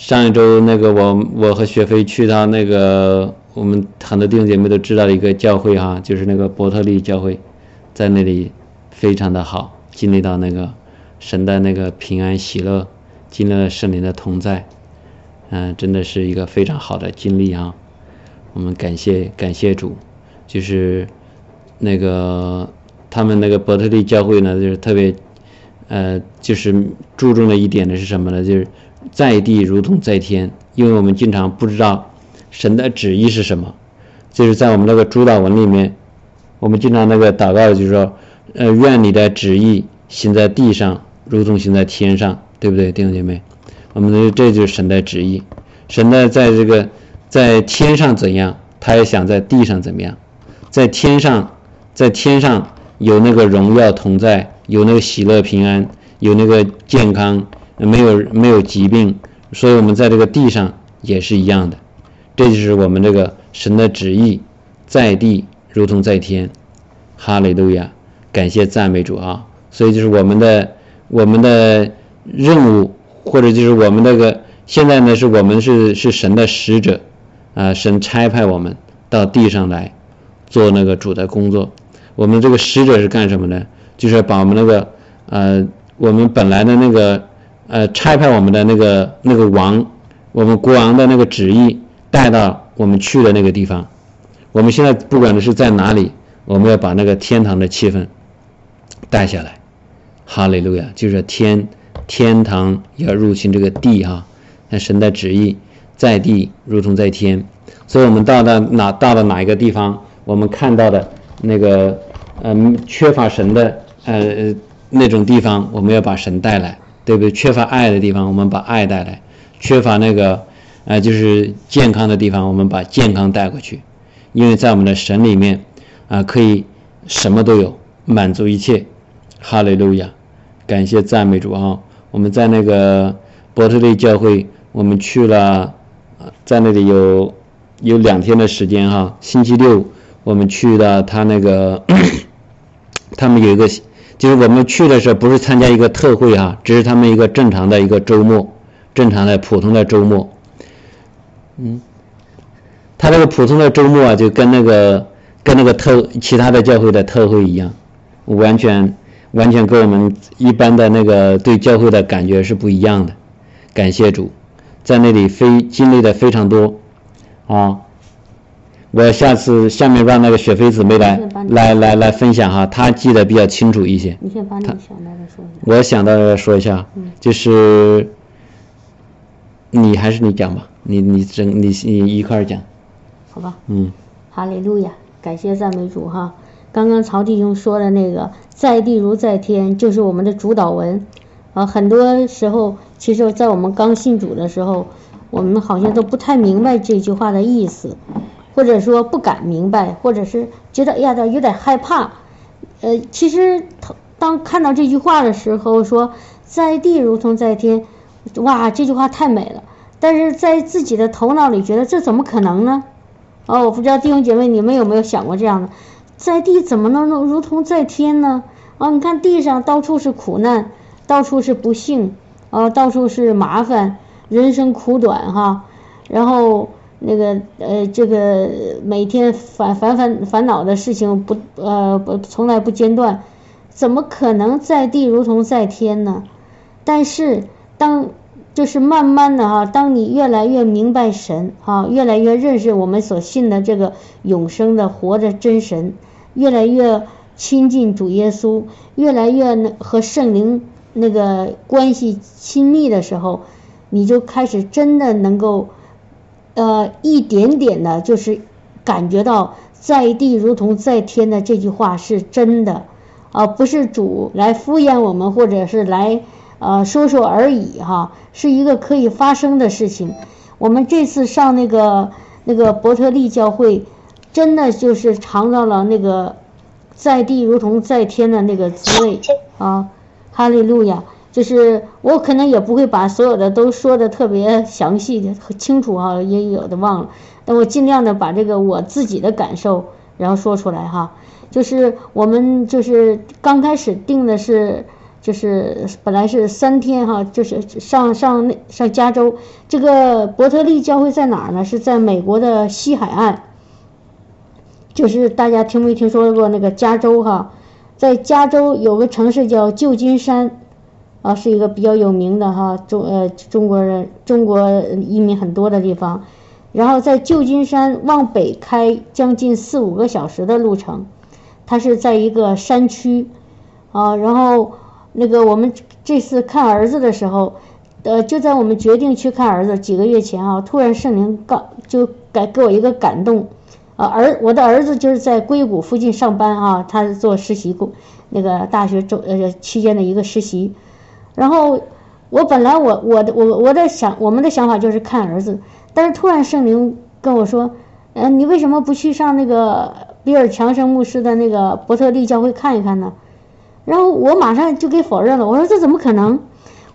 上一周那个我我和雪飞去到那个我们很多弟兄姐妹都知道的一个教会哈，就是那个伯特利教会，在那里非常的好，经历到那个神的那个平安喜乐，经历了圣灵的同在，嗯，真的是一个非常好的经历啊。我们感谢感谢主，就是那个他们那个伯特利教会呢，就是特别呃，就是注重的一点呢是什么呢？就是在地如同在天，因为我们经常不知道神的旨意是什么，就是在我们那个主祷文里面，我们经常那个祷告就是说，呃，愿你的旨意行在地上，如同行在天上，对不对，弟兄姐妹？我们的这就是神的旨意，神的在这个在天上怎样，他也想在地上怎么样，在天上，在天上有那个荣耀同在，有那个喜乐平安，有那个健康。没有没有疾病，所以我们在这个地上也是一样的，这就是我们这个神的旨意，在地如同在天，哈利路亚，感谢赞美主啊！所以就是我们的我们的任务，或者就是我们那个现在呢，是我们是是神的使者啊，神差派我们到地上来做那个主的工作。我们这个使者是干什么呢？就是把我们那个呃，我们本来的那个。呃，差派我们的那个那个王，我们国王的那个旨意带到我们去的那个地方。我们现在不管的是在哪里，我们要把那个天堂的气氛带下来。哈利路亚，就是天天堂要入侵这个地哈。那神的旨意在地如同在天，所以我们到了哪到了哪一个地方，我们看到的那个嗯缺乏神的呃那种地方，我们要把神带来。对不对？缺乏爱的地方，我们把爱带来；缺乏那个，呃，就是健康的地方，我们把健康带过去。因为在我们的神里面，啊，可以什么都有，满足一切。哈利路亚，感谢赞美主啊！我们在那个伯特利教会，我们去了，在那里有有两天的时间哈。星期六我们去了他那个，他们有一个。就是我们去的时候，不是参加一个特会哈，只是他们一个正常的一个周末，正常的普通的周末。嗯，他那个普通的周末啊，就跟那个跟那个特其他的教会的特会一样，完全完全跟我们一般的那个对教会的感觉是不一样的。感谢主，在那里非经历的非常多啊。我下次下面让那个雪飞姊妹来来来来分享哈，她记得比较清楚一些。你先把你想到的说一下。我想到的说一下，就是你还是你讲吧，你你整你你一块儿讲。好吧。嗯。哈利路亚，感谢赞美主哈。刚刚曹弟兄说的那个“在地如在天”，就是我们的主导文啊。很多时候，其实，在我们刚信主的时候，我们好像都不太明白这句话的意思。或者说不敢明白，或者是觉得哎呀，有点害怕。呃，其实当看到这句话的时候，说在地如同在天，哇，这句话太美了。但是在自己的头脑里觉得这怎么可能呢？哦，我不知道弟兄姐妹你们有没有想过这样的，在地怎么能如同在天呢？啊，你看地上到处是苦难，到处是不幸，啊，到处是麻烦，人生苦短哈，然后。那个呃，这个每天烦烦烦烦恼的事情不呃不从来不间断，怎么可能在地如同在天呢？但是当就是慢慢的哈，当你越来越明白神哈，越来越认识我们所信的这个永生的活着真神，越来越亲近主耶稣，越来越和圣灵那个关系亲密的时候，你就开始真的能够。呃，一点点的，就是感觉到在地如同在天的这句话是真的，啊，不是主来敷衍我们，或者是来呃说说而已哈，是一个可以发生的事情。我们这次上那个那个伯特利教会，真的就是尝到了那个在地如同在天的那个滋味啊，哈利路亚。就是我可能也不会把所有的都说的特别详细的清楚哈，也有的忘了。但我尽量的把这个我自己的感受然后说出来哈。就是我们就是刚开始定的是就是本来是三天哈，就是上上那上加州，这个伯特利教会在哪儿呢？是在美国的西海岸，就是大家听没听说过那个加州哈？在加州有个城市叫旧金山，啊，是一个比较有名的哈中呃中国人中国移民很多的地方。然后在旧金山往北开将近四五个小时的路程，它是在一个山区，啊，然后。那个我们这次看儿子的时候，呃，就在我们决定去看儿子几个月前啊，突然圣灵告就给给我一个感动，啊，儿我的儿子就是在硅谷附近上班啊，他做实习工，那个大学周呃期间的一个实习，然后我本来我我的我我的想我们的想法就是看儿子，但是突然圣灵跟我说，嗯，你为什么不去上那个比尔强生牧师的那个伯特利教会看一看呢？然后我马上就给否认了，我说这怎么可能？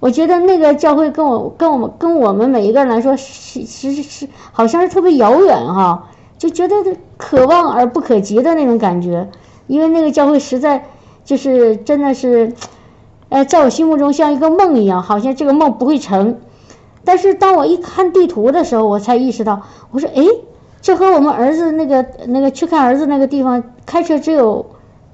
我觉得那个教会跟我跟我们跟我们每一个人来说是是是好像是特别遥远哈，就觉得可望而不可及的那种感觉，因为那个教会实在就是真的是，呃，在我心目中像一个梦一样，好像这个梦不会成。但是当我一看地图的时候，我才意识到，我说哎，这和我们儿子那个那个去看儿子那个地方开车只有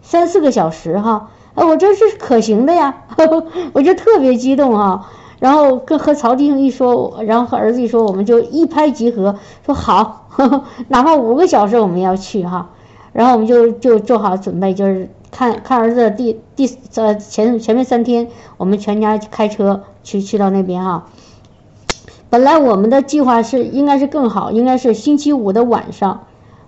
三四个小时哈。哎，我这是可行的呀，我就特别激动啊！然后跟和曹弟兄一说，然后和儿子一说，我们就一拍即合，说好，哪怕五个小时我们要去哈。然后我们就就做好准备，就是看看儿子第第呃前前面三天，我们全家开车去去到那边哈。本来我们的计划是应该是更好，应该是星期五的晚上。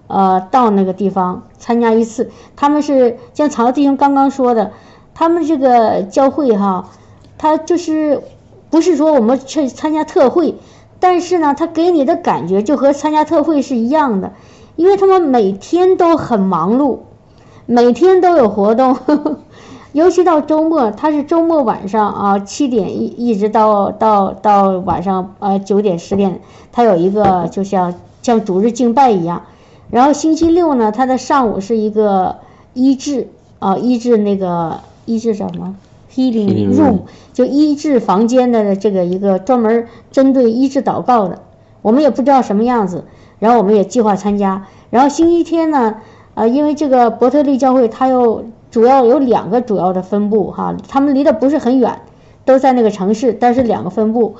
呃，到那个地方参加一次，他们是像曹弟兄刚刚说的，他们这个教会哈，他就是不是说我们去参加特会，但是呢，他给你的感觉就和参加特会是一样的，因为他们每天都很忙碌，每天都有活动，尤其到周末，他是周末晚上啊七点一一直到到到晚上呃九点十点，他有一个就像像主日敬拜一样。然后星期六呢，他的上午是一个医治啊，医治那个医治什么？healing room，就医治房间的这个一个专门针对医治祷告的，我们也不知道什么样子。然后我们也计划参加。然后星期天呢，呃，因为这个伯特利教会它有主要有两个主要的分部哈，他们离得不是很远，都在那个城市，但是两个分部。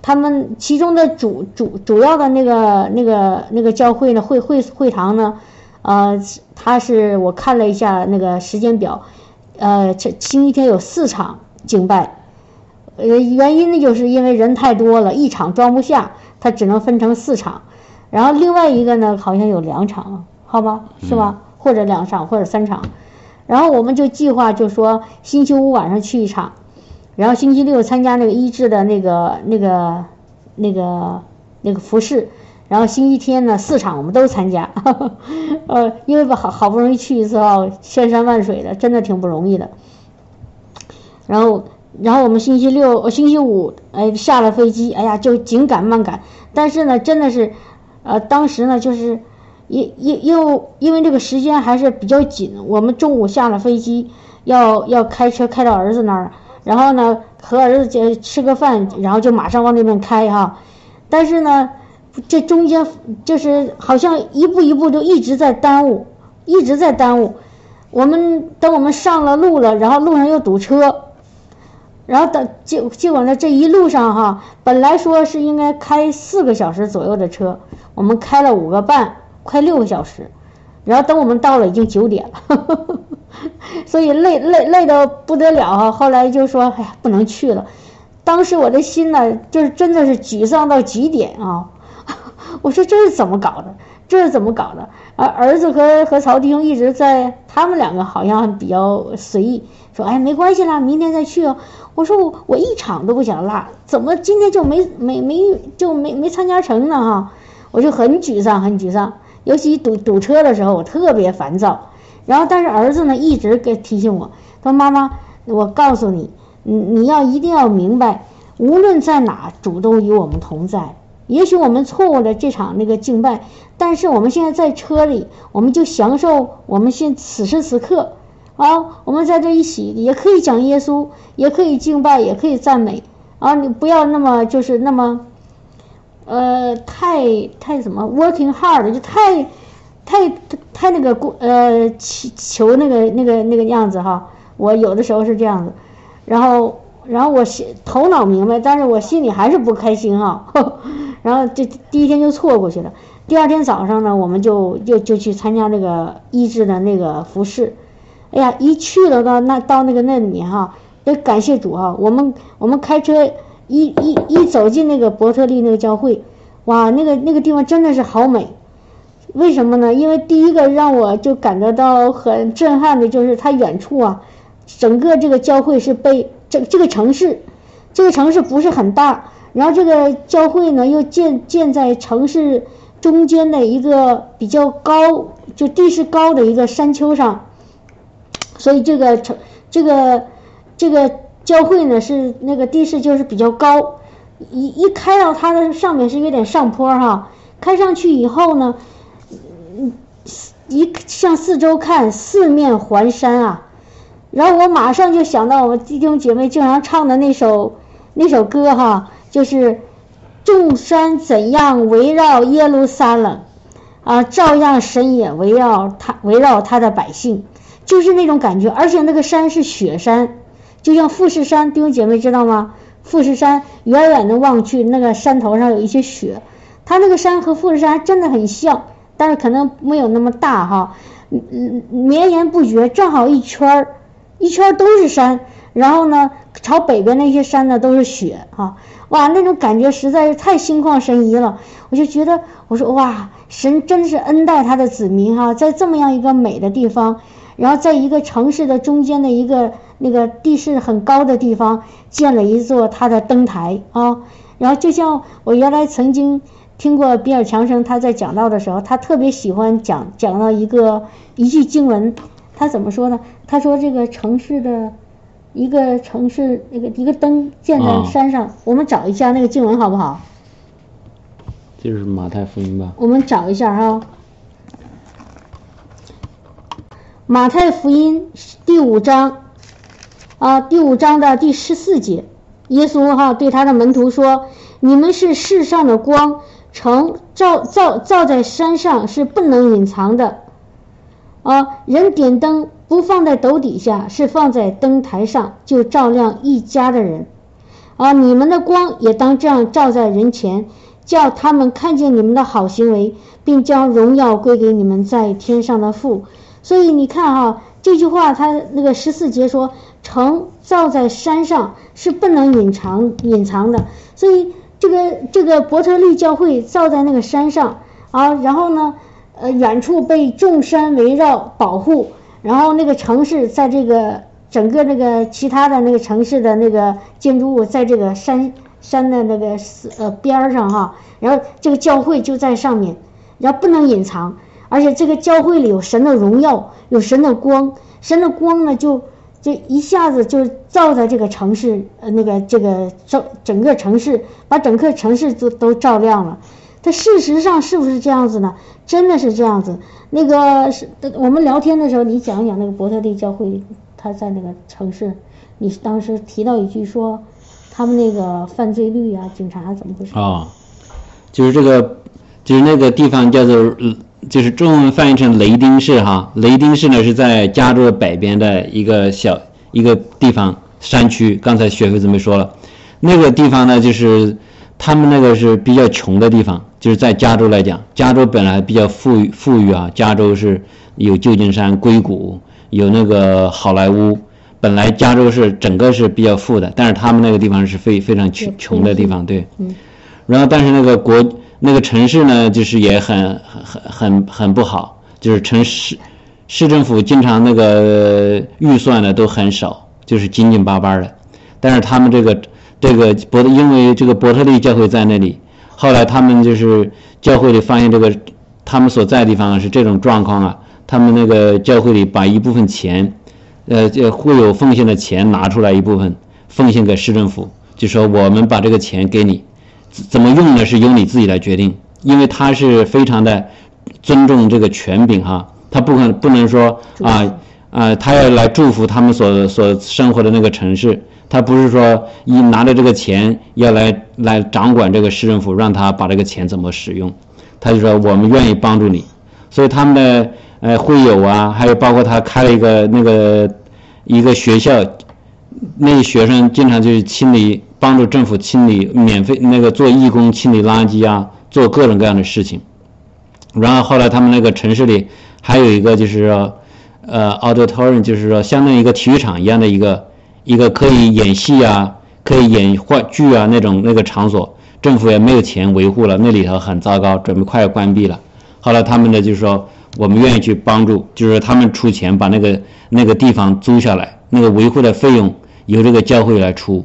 他们其中的主主主要的那个那个那个教会呢会会会堂呢，呃，他是我看了一下那个时间表，呃，星期天有四场敬拜，呃，原因呢就是因为人太多了，一场装不下，它只能分成四场，然后另外一个呢好像有两场，好吧，是吧？或者两场或者三场，然后我们就计划就说星期五晚上去一场。然后星期六参加那个医治的那个那个那个那个服饰，然后星期天呢四场我们都参加，呃，因为吧好好不容易去一次啊，千山万水的，真的挺不容易的。然后然后我们星期六星期五哎下了飞机，哎呀就紧赶慢赶，但是呢真的是，呃当时呢就是因因又因为这个时间还是比较紧，我们中午下了飞机要要开车开到儿子那儿。然后呢，和儿子就吃个饭，然后就马上往那边开哈。但是呢，这中间就是好像一步一步都一直在耽误，一直在耽误。我们等我们上了路了，然后路上又堵车，然后等结结果呢，这一路上哈，本来说是应该开四个小时左右的车，我们开了五个半，快六个小时。然后等我们到了，已经九点了。所以累累累的不得了哈，后来就说哎呀不能去了，当时我的心呢就是真的是沮丧到极点啊，我说这是怎么搞的，这是怎么搞的？而儿子和和曹弟兄一直在，他们两个好像比较随意，说哎没关系啦，明天再去哦。我说我我一场都不想落，怎么今天就没没没就没没参加成呢哈？我就很沮丧很沮丧，尤其堵堵车的时候，我特别烦躁。然后，但是儿子呢一直给提醒我，他说：“妈妈，我告诉你，你你要一定要明白，无论在哪，主都与我们同在。也许我们错过了这场那个敬拜，但是我们现在在车里，我们就享受我们现此时此刻，啊，我们在这一起也可以讲耶稣，也可以敬拜，也可以赞美啊，你不要那么就是那么，呃，太太什么 working hard 就太太太那个过呃求求那个那个那个样子哈，我有的时候是这样子，然后然后我心头脑明白，但是我心里还是不开心哈，然后这第一天就错过去了。第二天早上呢，我们就就就去参加那个医治的那个服饰。哎呀，一去了到那到那个那里面哈，得感谢主哈。我们我们开车一一一走进那个伯特利那个教会，哇，那个那个地方真的是好美。为什么呢？因为第一个让我就感觉到很震撼的就是它远处啊，整个这个教会是被这这个城市，这个城市不是很大，然后这个教会呢又建建在城市。中间的一个比较高，就地势高的一个山丘上，所以这个城这个这个教会呢是那个地势就是比较高，一一开到它的上面是有点上坡哈，开上去以后呢，一向四周看，四面环山啊，然后我马上就想到我们弟兄姐妹经常唱的那首那首歌哈，就是。众山怎样围绕耶路撒冷，啊，照样神也围绕他，围绕他的百姓，就是那种感觉。而且那个山是雪山，就像富士山，弟兄姐妹知道吗？富士山远远的望去，那个山头上有一些雪，它那个山和富士山真的很像，但是可能没有那么大哈。嗯嗯，绵延不绝，正好一圈儿，一圈儿都是山。然后呢，朝北边那些山呢都是雪哈。哇，那种感觉实在是太心旷神怡了，我就觉得，我说哇，神真是恩待他的子民哈，在这么样一个美的地方，然后在一个城市的中间的一个那个地势很高的地方建了一座他的灯台啊，然后就像我原来曾经听过比尔强生他在讲到的时候，他特别喜欢讲讲到一个一句经文，他怎么说呢？他说这个城市的。一个城市，那个一个灯建在山上，我们找一下那个经文好不好？就是马太福音吧。我们找一下哈，马太福音第五章啊，第五章的第十四节，耶稣哈对他的门徒说：“你们是世上的光，城照照照在山上是不能隐藏的啊，人点灯。”不放在斗底下，是放在灯台上，就照亮一家的人。啊，你们的光也当这样照在人前，叫他们看见你们的好行为，并将荣耀归给你们在天上的父。所以你看哈，这句话他那个十四节说，城造在山上是不能隐藏隐藏的。所以这个这个伯特利教会造在那个山上啊，然后呢，呃，远处被众山围绕保护。然后那个城市在这个整个那个其他的那个城市的那个建筑物在这个山山的那个呃边儿上哈，然后这个教会就在上面，然后不能隐藏，而且这个教会里有神的荣耀，有神的光，神的光呢就就一下子就照在这个城市呃那个这个照整个城市，把整个城市都都照亮了。它事实上是不是这样子呢？真的是这样子。那个是我们聊天的时候，你讲一讲那个伯特利教会，他在那个城市，你当时提到一句说，他们那个犯罪率啊，警察怎么回事？啊，就是这个，就是那个地方叫做，就是中文翻译成雷丁市哈。雷丁市呢是在加州北边的一个小一个地方山区。刚才雪飞子们说了，那个地方呢就是他们那个是比较穷的地方。就是在加州来讲，加州本来比较富裕富裕啊，加州是有旧金山、硅谷，有那个好莱坞，本来加州是整个是比较富的，但是他们那个地方是非非常穷穷的地方，对。嗯。然后，但是那个国那个城市呢，就是也很很很很不好，就是城市市政府经常那个预算呢都很少，就是紧紧巴巴的。但是他们这个这个伯因为这个伯特利教会在那里。后来他们就是教会里发现这个，他们所在的地方是这种状况啊，他们那个教会里把一部分钱，呃，就会有奉献的钱拿出来一部分奉献给市政府，就说我们把这个钱给你，怎么用呢？是由你自己来决定，因为他是非常的尊重这个权柄哈，他不可能不能说啊啊，他要来祝福他们所所生活的那个城市，他不是说一拿着这个钱要来来掌管这个市政府，让他把这个钱怎么使用，他就说我们愿意帮助你，所以他们的呃会友啊，还有包括他开了一个那个一个学校，那学生经常就是清理，帮助政府清理，免费那个做义工清理垃圾啊，做各种各样的事情，然后后来他们那个城市里还有一个就是说。呃，auditorium 就是说，相当于一个体育场一样的一个一个可以演戏啊，可以演话剧啊那种那个场所，政府也没有钱维护了，那里头很糟糕，准备快要关闭了。后来他们呢就是说，我们愿意去帮助，就是他们出钱把那个那个地方租下来，那个维护的费用由这个教会来出。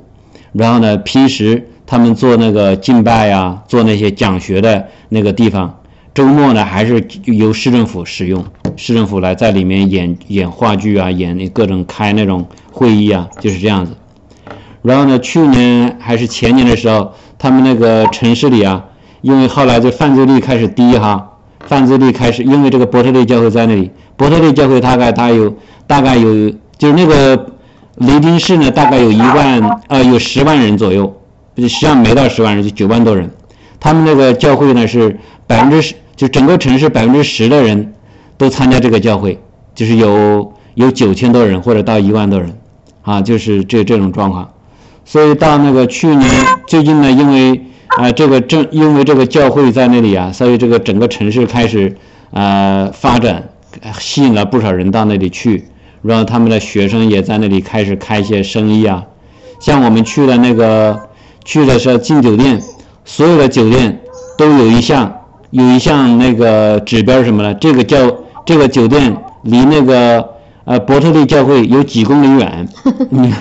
然后呢，平时他们做那个敬拜呀，做那些讲学的那个地方。周末呢，还是由市政府使用，市政府来在里面演演话剧啊，演那各种开那种会议啊，就是这样子。然后呢，去年还是前年的时候，他们那个城市里啊，因为后来这犯罪率开始低哈，犯罪率开始，因为这个伯特利教会在那里，伯特利教会大概它有大概有，就是那个雷丁市呢，大概有一万呃有十万人左右，实际上没到十万人，就九万多人。他们那个教会呢是百分之十。就整个城市百分之十的人都参加这个教会，就是有有九千多人或者到一万多人，啊，就是这这种状况。所以到那个去年最近呢，因为啊这个正因为这个教会在那里啊，所以这个整个城市开始啊发展，吸引了不少人到那里去，然后他们的学生也在那里开始开一些生意啊。像我们去的那个去的是进酒店，所有的酒店都有一项。有一项那个指标什么呢？这个教这个酒店离那个呃伯特利教会有几公里远？你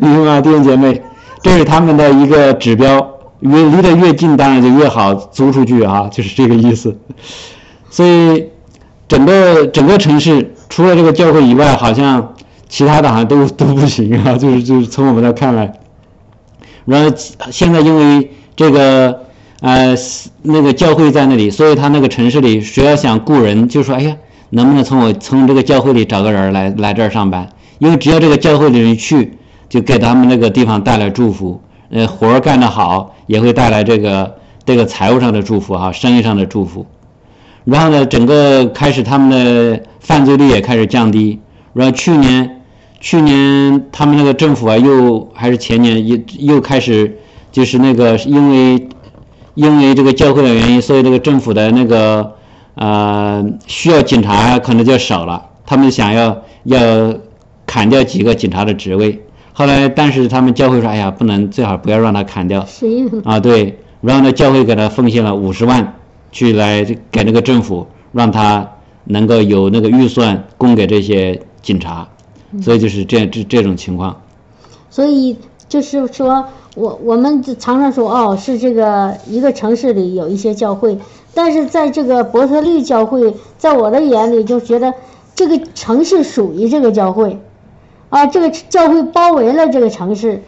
明白吗，弟兄姐妹？这是他们的一个指标，越离得越近，当然就越好租出去啊，就是这个意思。所以整个整个城市除了这个教会以外，好像其他的好像都都不行啊，就是就是从我们那看来。然后现在因为这个。呃，那个教会在那里，所以他那个城市里，谁要想雇人，就说：“哎呀，能不能从我从这个教会里找个人来来这儿上班？因为只要这个教会的人去，就给他们那个地方带来祝福。呃，活儿干得好，也会带来这个这个财务上的祝福哈，生意上的祝福。然后呢，整个开始他们的犯罪率也开始降低。然后去年去年他们那个政府啊，又还是前年又又开始就是那个因为。因为这个教会的原因，所以这个政府的那个呃需要警察可能就少了。他们想要要砍掉几个警察的职位。后来，但是他们教会说：“哎呀，不能，最好不要让他砍掉。”啊，对。然后呢，教会给他奉献了五十万，去来给那个政府，让他能够有那个预算供给这些警察。所以就是这这这种情况。所以就是说。我我们常常说哦，是这个一个城市里有一些教会，但是在这个伯特利教会，在我的眼里就觉得这个城市属于这个教会，啊，这个教会包围了这个城市，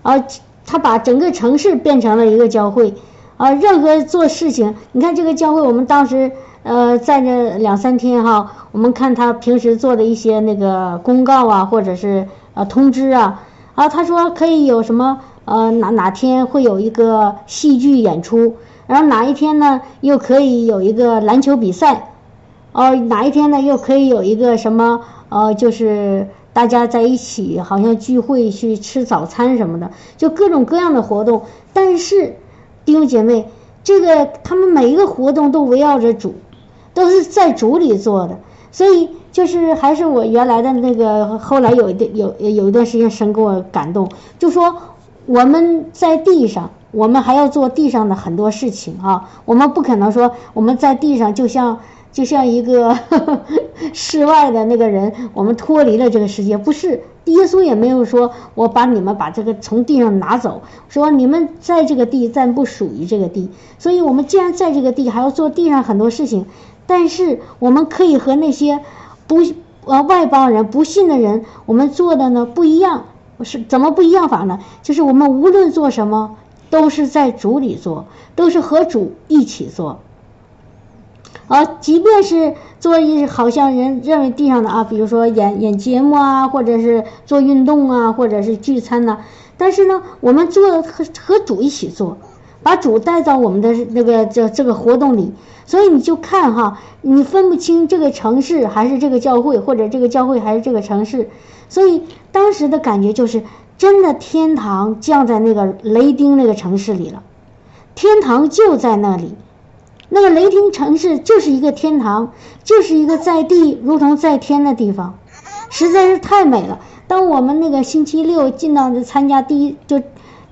啊，他把整个城市变成了一个教会，啊，任何做事情，你看这个教会，我们当时呃在这两三天哈，我们看他平时做的一些那个公告啊，或者是呃通知啊，啊，他说可以有什么。呃，哪哪天会有一个戏剧演出，然后哪一天呢，又可以有一个篮球比赛，哦，哪一天呢，又可以有一个什么，呃，就是大家在一起，好像聚会去吃早餐什么的，就各种各样的活动。但是弟兄姐妹，这个他们每一个活动都围绕着主，都是在主里做的，所以就是还是我原来的那个，后来有一段有有一段时间神给我感动，就说。我们在地上，我们还要做地上的很多事情啊！我们不可能说我们在地上就像就像一个 世外的那个人，我们脱离了这个世界。不是，耶稣也没有说我把你们把这个从地上拿走，说你们在这个地暂不属于这个地。所以，我们既然在这个地，还要做地上很多事情。但是，我们可以和那些不呃外邦人、不信的人，我们做的呢不一样。是怎么不一样法呢？就是我们无论做什么，都是在主里做，都是和主一起做。啊，即便是做一好像人认为地上的啊，比如说演演节目啊，或者是做运动啊，或者是聚餐呐，但是呢，我们做和和主一起做，把主带到我们的那个这这个活动里，所以你就看哈，你分不清这个城市还是这个教会，或者这个教会还是这个城市，所以当时的感觉就是真的天堂降在那个雷丁那个城市里了，天堂就在那里。那个雷霆城市就是一个天堂，就是一个在地如同在天的地方，实在是太美了。当我们那个星期六进到参加第一，就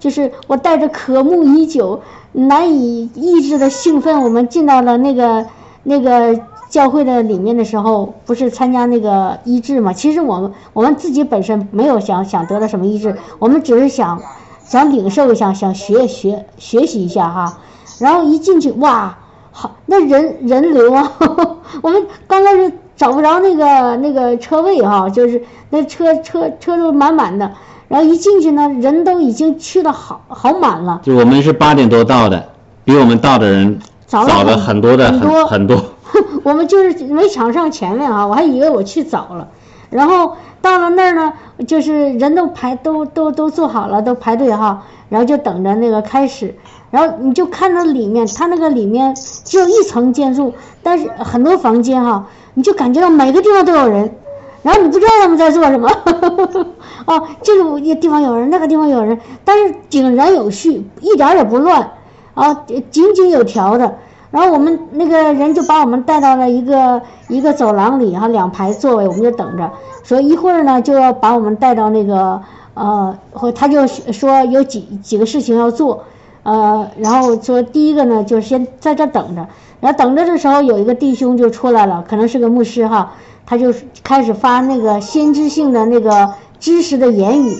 就是我带着渴慕已久、难以抑制的兴奋，我们进到了那个那个教会的里面的时候，不是参加那个医治嘛？其实我们我们自己本身没有想想得到什么医治，我们只是想想领受一下，想学学学习一下哈。然后一进去，哇！好，那人人流啊，我们刚开始找不着那个那个车位哈，就是那车车车都满满的，然后一进去呢，人都已经去的好好满了。就我们是八点多到的，比我们到的人早了很多的很多很多。我们就是没抢上前面啊，我还以为我去早了，然后到了那儿呢，就是人都排都都都坐好了，都排队哈，然后就等着那个开始。然后你就看到里面，它那个里面只有一层建筑，但是很多房间哈，你就感觉到每个地方都有人，然后你不知道他们在做什么，哦，这个地方有人，那个地方有人，但是井然有序，一点也不乱，啊，井井有条的。然后我们那个人就把我们带到了一个一个走廊里，哈，两排座位，我们就等着，说一会儿呢就要把我们带到那个呃，或他就说有几几个事情要做。呃，然后说第一个呢，就先在这等着，然后等着的时候，有一个弟兄就出来了，可能是个牧师哈，他就开始发那个先知性的那个知识的言语。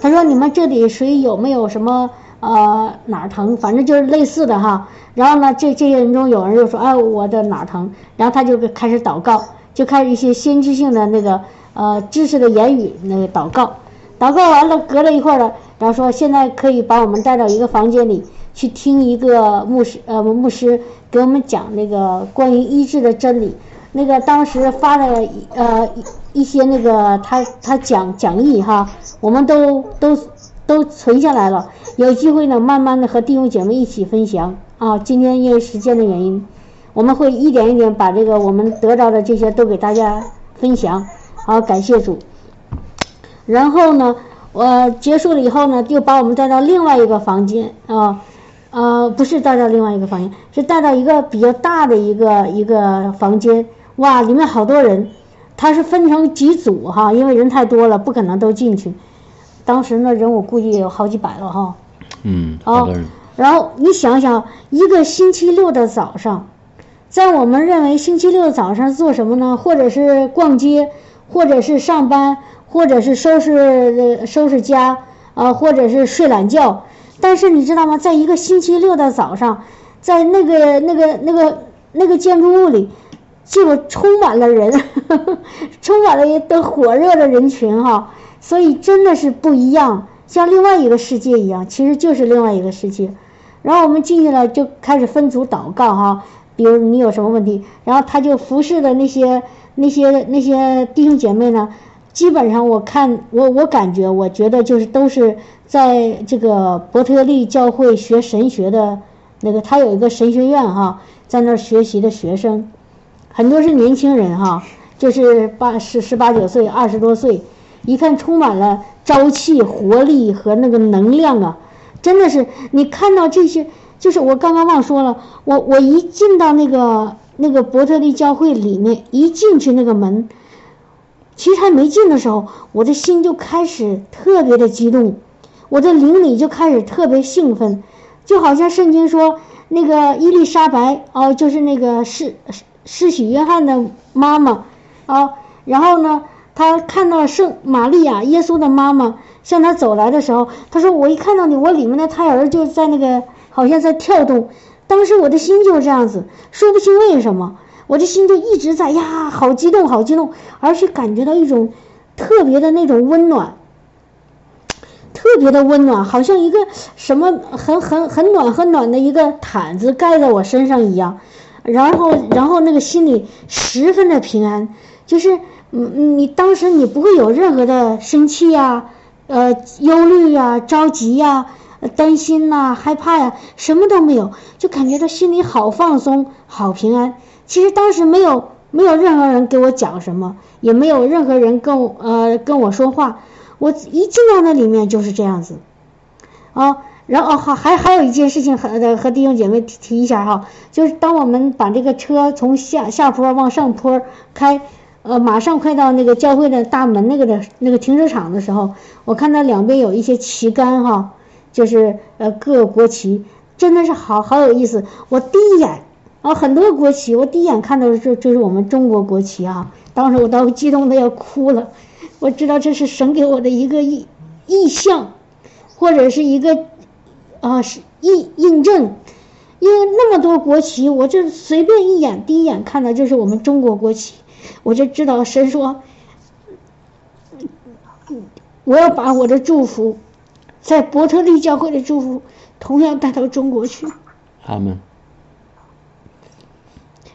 他说：“你们这里谁有没有什么呃哪儿疼？反正就是类似的哈。”然后呢，这这些人中有人就说：“哎，我的哪儿疼？”然后他就开始祷告，就开始一些先知性的那个呃知识的言语那个祷告。祷告完了，隔了一会儿了。然后说，现在可以把我们带到一个房间里去听一个牧师，呃，牧师给我们讲那个关于医治的真理。那个当时发的呃一些那个他他讲讲义哈，我们都都都存下来了。有机会呢，慢慢的和弟兄姐妹一起分享啊。今天因为时间的原因，我们会一点一点把这个我们得到的这些都给大家分享。好，感谢主。然后呢？我结束了以后呢，就把我们带到另外一个房间啊，呃，不是带到另外一个房间，是带到一个比较大的一个一个房间。哇，里面好多人，他是分成几组哈，因为人太多了，不可能都进去。当时那人我估计有好几百了哈。嗯，好多人。然后你想想，一个星期六的早上，在我们认为星期六早上做什么呢？或者是逛街，或者是上班。或者是收拾收拾家啊，或者是睡懒觉，但是你知道吗？在一个星期六的早上，在那个那个那个那个建筑物里，就充满了人，充满了一的火热的人群哈，所以真的是不一样，像另外一个世界一样，其实就是另外一个世界。然后我们进去了，就开始分组祷告哈，比如你有什么问题，然后他就服侍的那些那些那些弟兄姐妹呢。基本上我看我我感觉我觉得就是都是在这个伯特利教会学神学的那个，他有一个神学院哈，在那儿学习的学生，很多是年轻人哈，就是八十十八九岁二十多岁，一看充满了朝气活力和那个能量啊，真的是你看到这些，就是我刚刚忘说了，我我一进到那个那个伯特利教会里面，一进去那个门。其实还没进的时候，我的心就开始特别的激动，我的灵里就开始特别兴奋，就好像圣经说那个伊丽莎白哦，就是那个是施洗约翰的妈妈啊，然后呢，他看到圣玛利亚耶稣的妈妈向他走来的时候，他说我一看到你，我里面的胎儿就在那个好像在跳动，当时我的心就是这样子，说不清为什么。我的心就一直在呀，好激动，好激动，而且感觉到一种特别的那种温暖，特别的温暖，好像一个什么很很很暖很暖的一个毯子盖在我身上一样，然后然后那个心里十分的平安，就是嗯你当时你不会有任何的生气呀，呃忧虑呀，着急呀。担心呐，害怕呀，什么都没有，就感觉到心里好放松，好平安。其实当时没有没有任何人给我讲什么，也没有任何人跟我呃跟我说话。我一进到那里面就是这样子，啊，然后还还还有一件事情和和弟兄姐妹提提一下哈，就是当我们把这个车从下下坡往上坡开，呃，马上快到那个教会的大门那个的那个停车场的时候，我看到两边有一些旗杆哈。就是呃各国旗真的是好好有意思。我第一眼啊很多国旗，我第一眼看到的这这是我们中国国旗啊，当时我都激动的要哭了。我知道这是神给我的一个意意象，或者是一个啊是印印证，因为那么多国旗，我这随便一眼第一眼看到就是我们中国国旗，我就知道神说，我要把我的祝福。在伯特利教会的祝福，同样带到中国去。他们，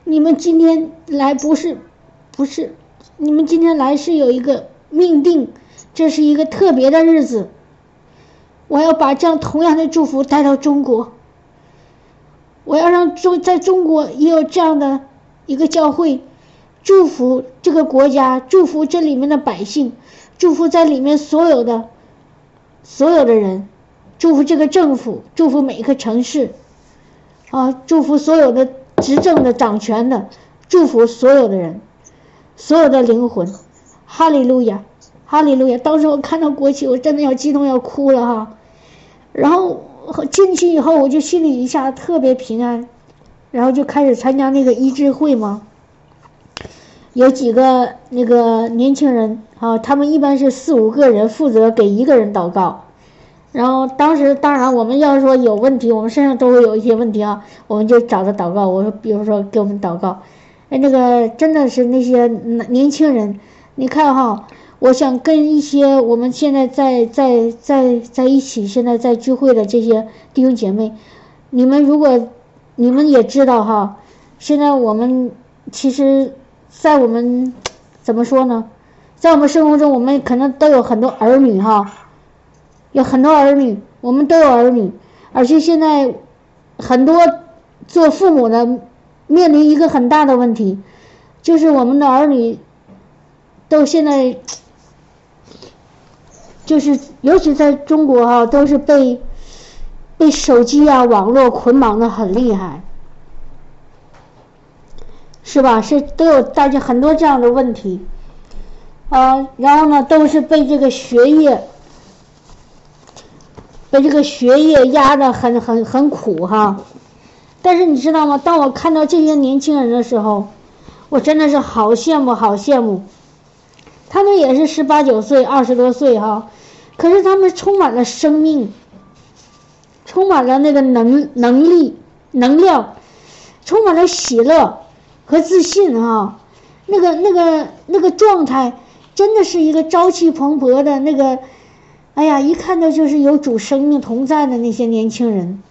你们今天来不是，不是，你们今天来是有一个命定，这是一个特别的日子。我要把这样同样的祝福带到中国。我要让中在中国也有这样的一个教会，祝福这个国家，祝福这里面的百姓，祝福在里面所有的。所有的人，祝福这个政府，祝福每一个城市，啊，祝福所有的执政的、掌权的，祝福所有的人，所有的灵魂，哈利路亚，哈利路亚！当时我看到国旗，我真的要激动要哭了哈。然后进去以后，我就心里一下特别平安，然后就开始参加那个医治会嘛。有几个那个年轻人。啊，他们一般是四五个人负责给一个人祷告，然后当时当然我们要说有问题，我们身上都会有一些问题啊，我们就找他祷告。我说，比如说给我们祷告，哎，那个真的是那些年轻人，你看哈，我想跟一些我们现在在在在在一起，现在在聚会的这些弟兄姐妹，你们如果你们也知道哈，现在我们其实，在我们怎么说呢？在我们生活中，我们可能都有很多儿女哈，有很多儿女，我们都有儿女，而且现在很多做父母的面临一个很大的问题，就是我们的儿女都现在就是尤其在中国哈，都是被被手机啊、网络捆绑的很厉害，是吧？是都有大家很多这样的问题。啊，然后呢，都是被这个学业，被这个学业压得很很很苦哈。但是你知道吗？当我看到这些年轻人的时候，我真的是好羡慕，好羡慕。他们也是十八九岁、二十多岁哈，可是他们充满了生命，充满了那个能能力、能量，充满了喜乐和自信哈。那个、那个、那个状态。真的是一个朝气蓬勃的那个，哎呀，一看到就是有主生命同在的那些年轻人，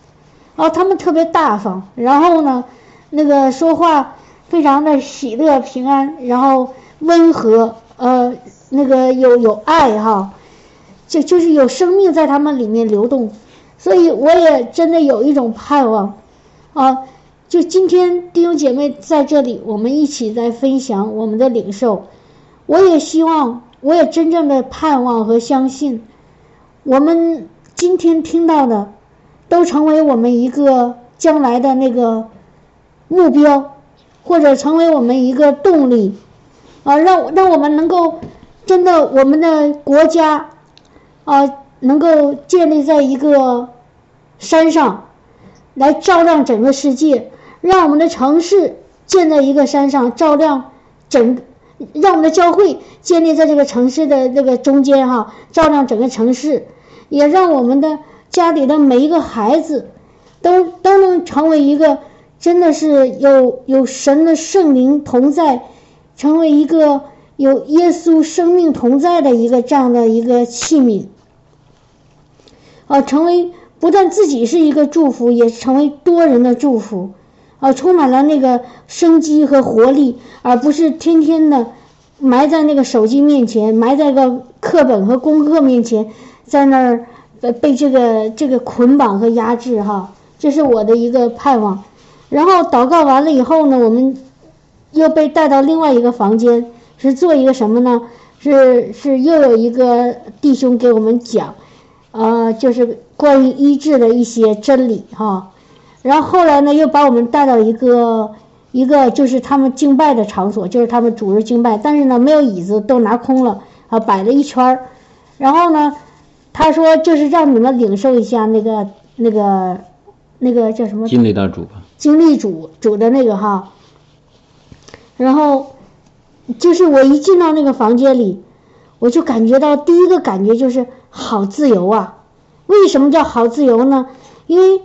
哦，他们特别大方，然后呢，那个说话非常的喜乐平安，然后温和，呃，那个有有爱哈，就就是有生命在他们里面流动，所以我也真的有一种盼望，啊，就今天弟兄姐妹在这里，我们一起在分享我们的领受。我也希望，我也真正的盼望和相信，我们今天听到的，都成为我们一个将来的那个目标，或者成为我们一个动力，啊，让让我们能够真的我们的国家，啊，能够建立在一个山上，来照亮整个世界，让我们的城市建在一个山上，照亮整。让我们的教会建立在这个城市的这个中间哈，照亮整个城市，也让我们的家里的每一个孩子，都都能成为一个真的是有有神的圣灵同在，成为一个有耶稣生命同在的一个这样的一个器皿，啊，成为不但自己是一个祝福，也成为多人的祝福，啊，充满了那个生机和活力，而不是天天的埋在那个手机面前，埋在个课本和功课面前，在那儿被这个这个捆绑和压制哈。这是我的一个盼望。然后祷告完了以后呢，我们又被带到另外一个房间，是做一个什么呢？是是又有一个弟兄给我们讲，呃，就是关于医治的一些真理哈。然后后来呢，又把我们带到一个一个就是他们敬拜的场所，就是他们主日敬拜，但是呢没有椅子，都拿空了啊，摆了一圈儿。然后呢，他说就是让你们领受一下那个那个那个叫什么？经历大主吧。经历主主的那个哈。然后就是我一进到那个房间里，我就感觉到第一个感觉就是好自由啊！为什么叫好自由呢？因为。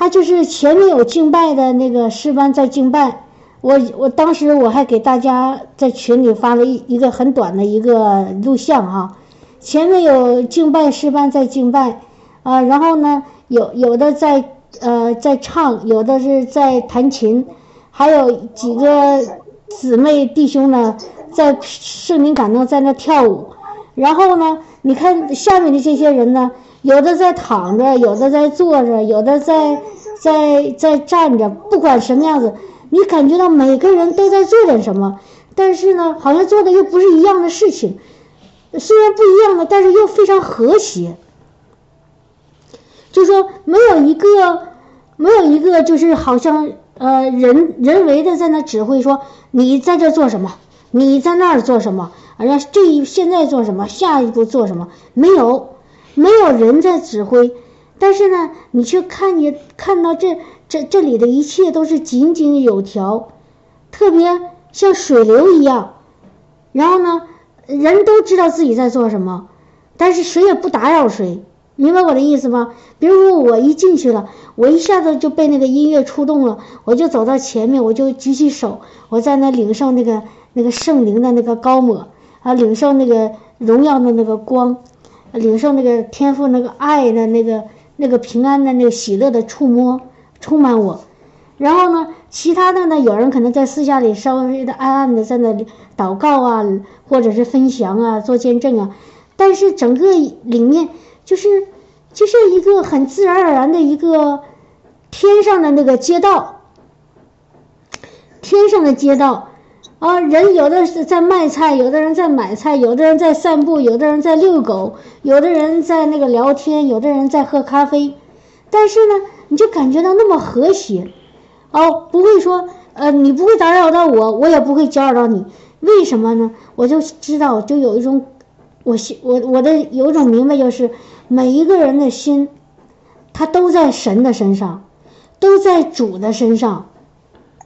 他就是前面有敬拜的那个诗班在敬拜，我我当时我还给大家在群里发了一一个很短的一个录像啊，前面有敬拜诗班在敬拜，啊，然后呢有有的在呃在唱，有的是在弹琴，还有几个姊妹弟兄呢在圣灵感动在那跳舞，然后呢你看下面的这些人呢。有的在躺着，有的在坐着，有的在在在站着，不管什么样子，你感觉到每个人都在做点什么，但是呢，好像做的又不是一样的事情，虽然不一样的，但是又非常和谐。就说没有一个，没有一个就是好像呃人人为的在那指挥说你在这做什么，你在那儿做什么，好像这一现在做什么，下一步做什么，没有。没有人在指挥，但是呢，你却看见看到这这这里的一切都是井井有条，特别像水流一样。然后呢，人都知道自己在做什么，但是谁也不打扰谁，明白我的意思吗？比如说我一进去了，我一下子就被那个音乐触动了，我就走到前面，我就举起手，我在那领受那个那个圣灵的那个高抹啊，领受那个荣耀的那个光。领受那个天赋、那个爱的那个、那个平安的那个喜乐的触摸，充满我。然后呢，其他的呢，有人可能在私下里稍微的暗暗的在那里祷告啊，或者是分享啊，做见证啊。但是整个里面就是就是一个很自然而然的一个天上的那个街道，天上的街道。啊，人有的是在卖菜，有的人在买菜，有的人在散步，有的人在遛狗，有的人在那个聊天，有的人在喝咖啡。但是呢，你就感觉到那么和谐，哦，不会说，呃，你不会打扰到我，我也不会搅扰到你。为什么呢？我就知道，就有一种，我心，我我的有种明白，就是每一个人的心，他都在神的身上，都在主的身上，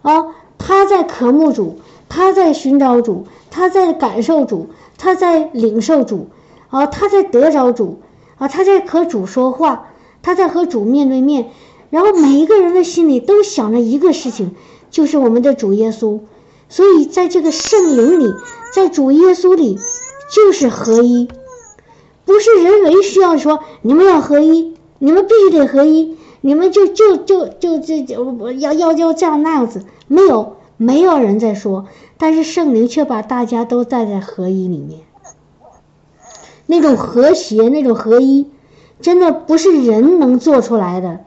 啊，他在渴慕主。他在寻找主，他在感受主，他在领受主，啊，他在得着主，啊，他在和主说话，他在和主面对面，然后每一个人的心里都想着一个事情，就是我们的主耶稣，所以在这个圣灵里，在主耶稣里，就是合一，不是人为需要说你们要合一，你们必须得合一，你们就就就就这就要要要这样那样子，没有。没有人在说，但是圣灵却把大家都带在合一里面。那种和谐，那种合一，真的不是人能做出来的。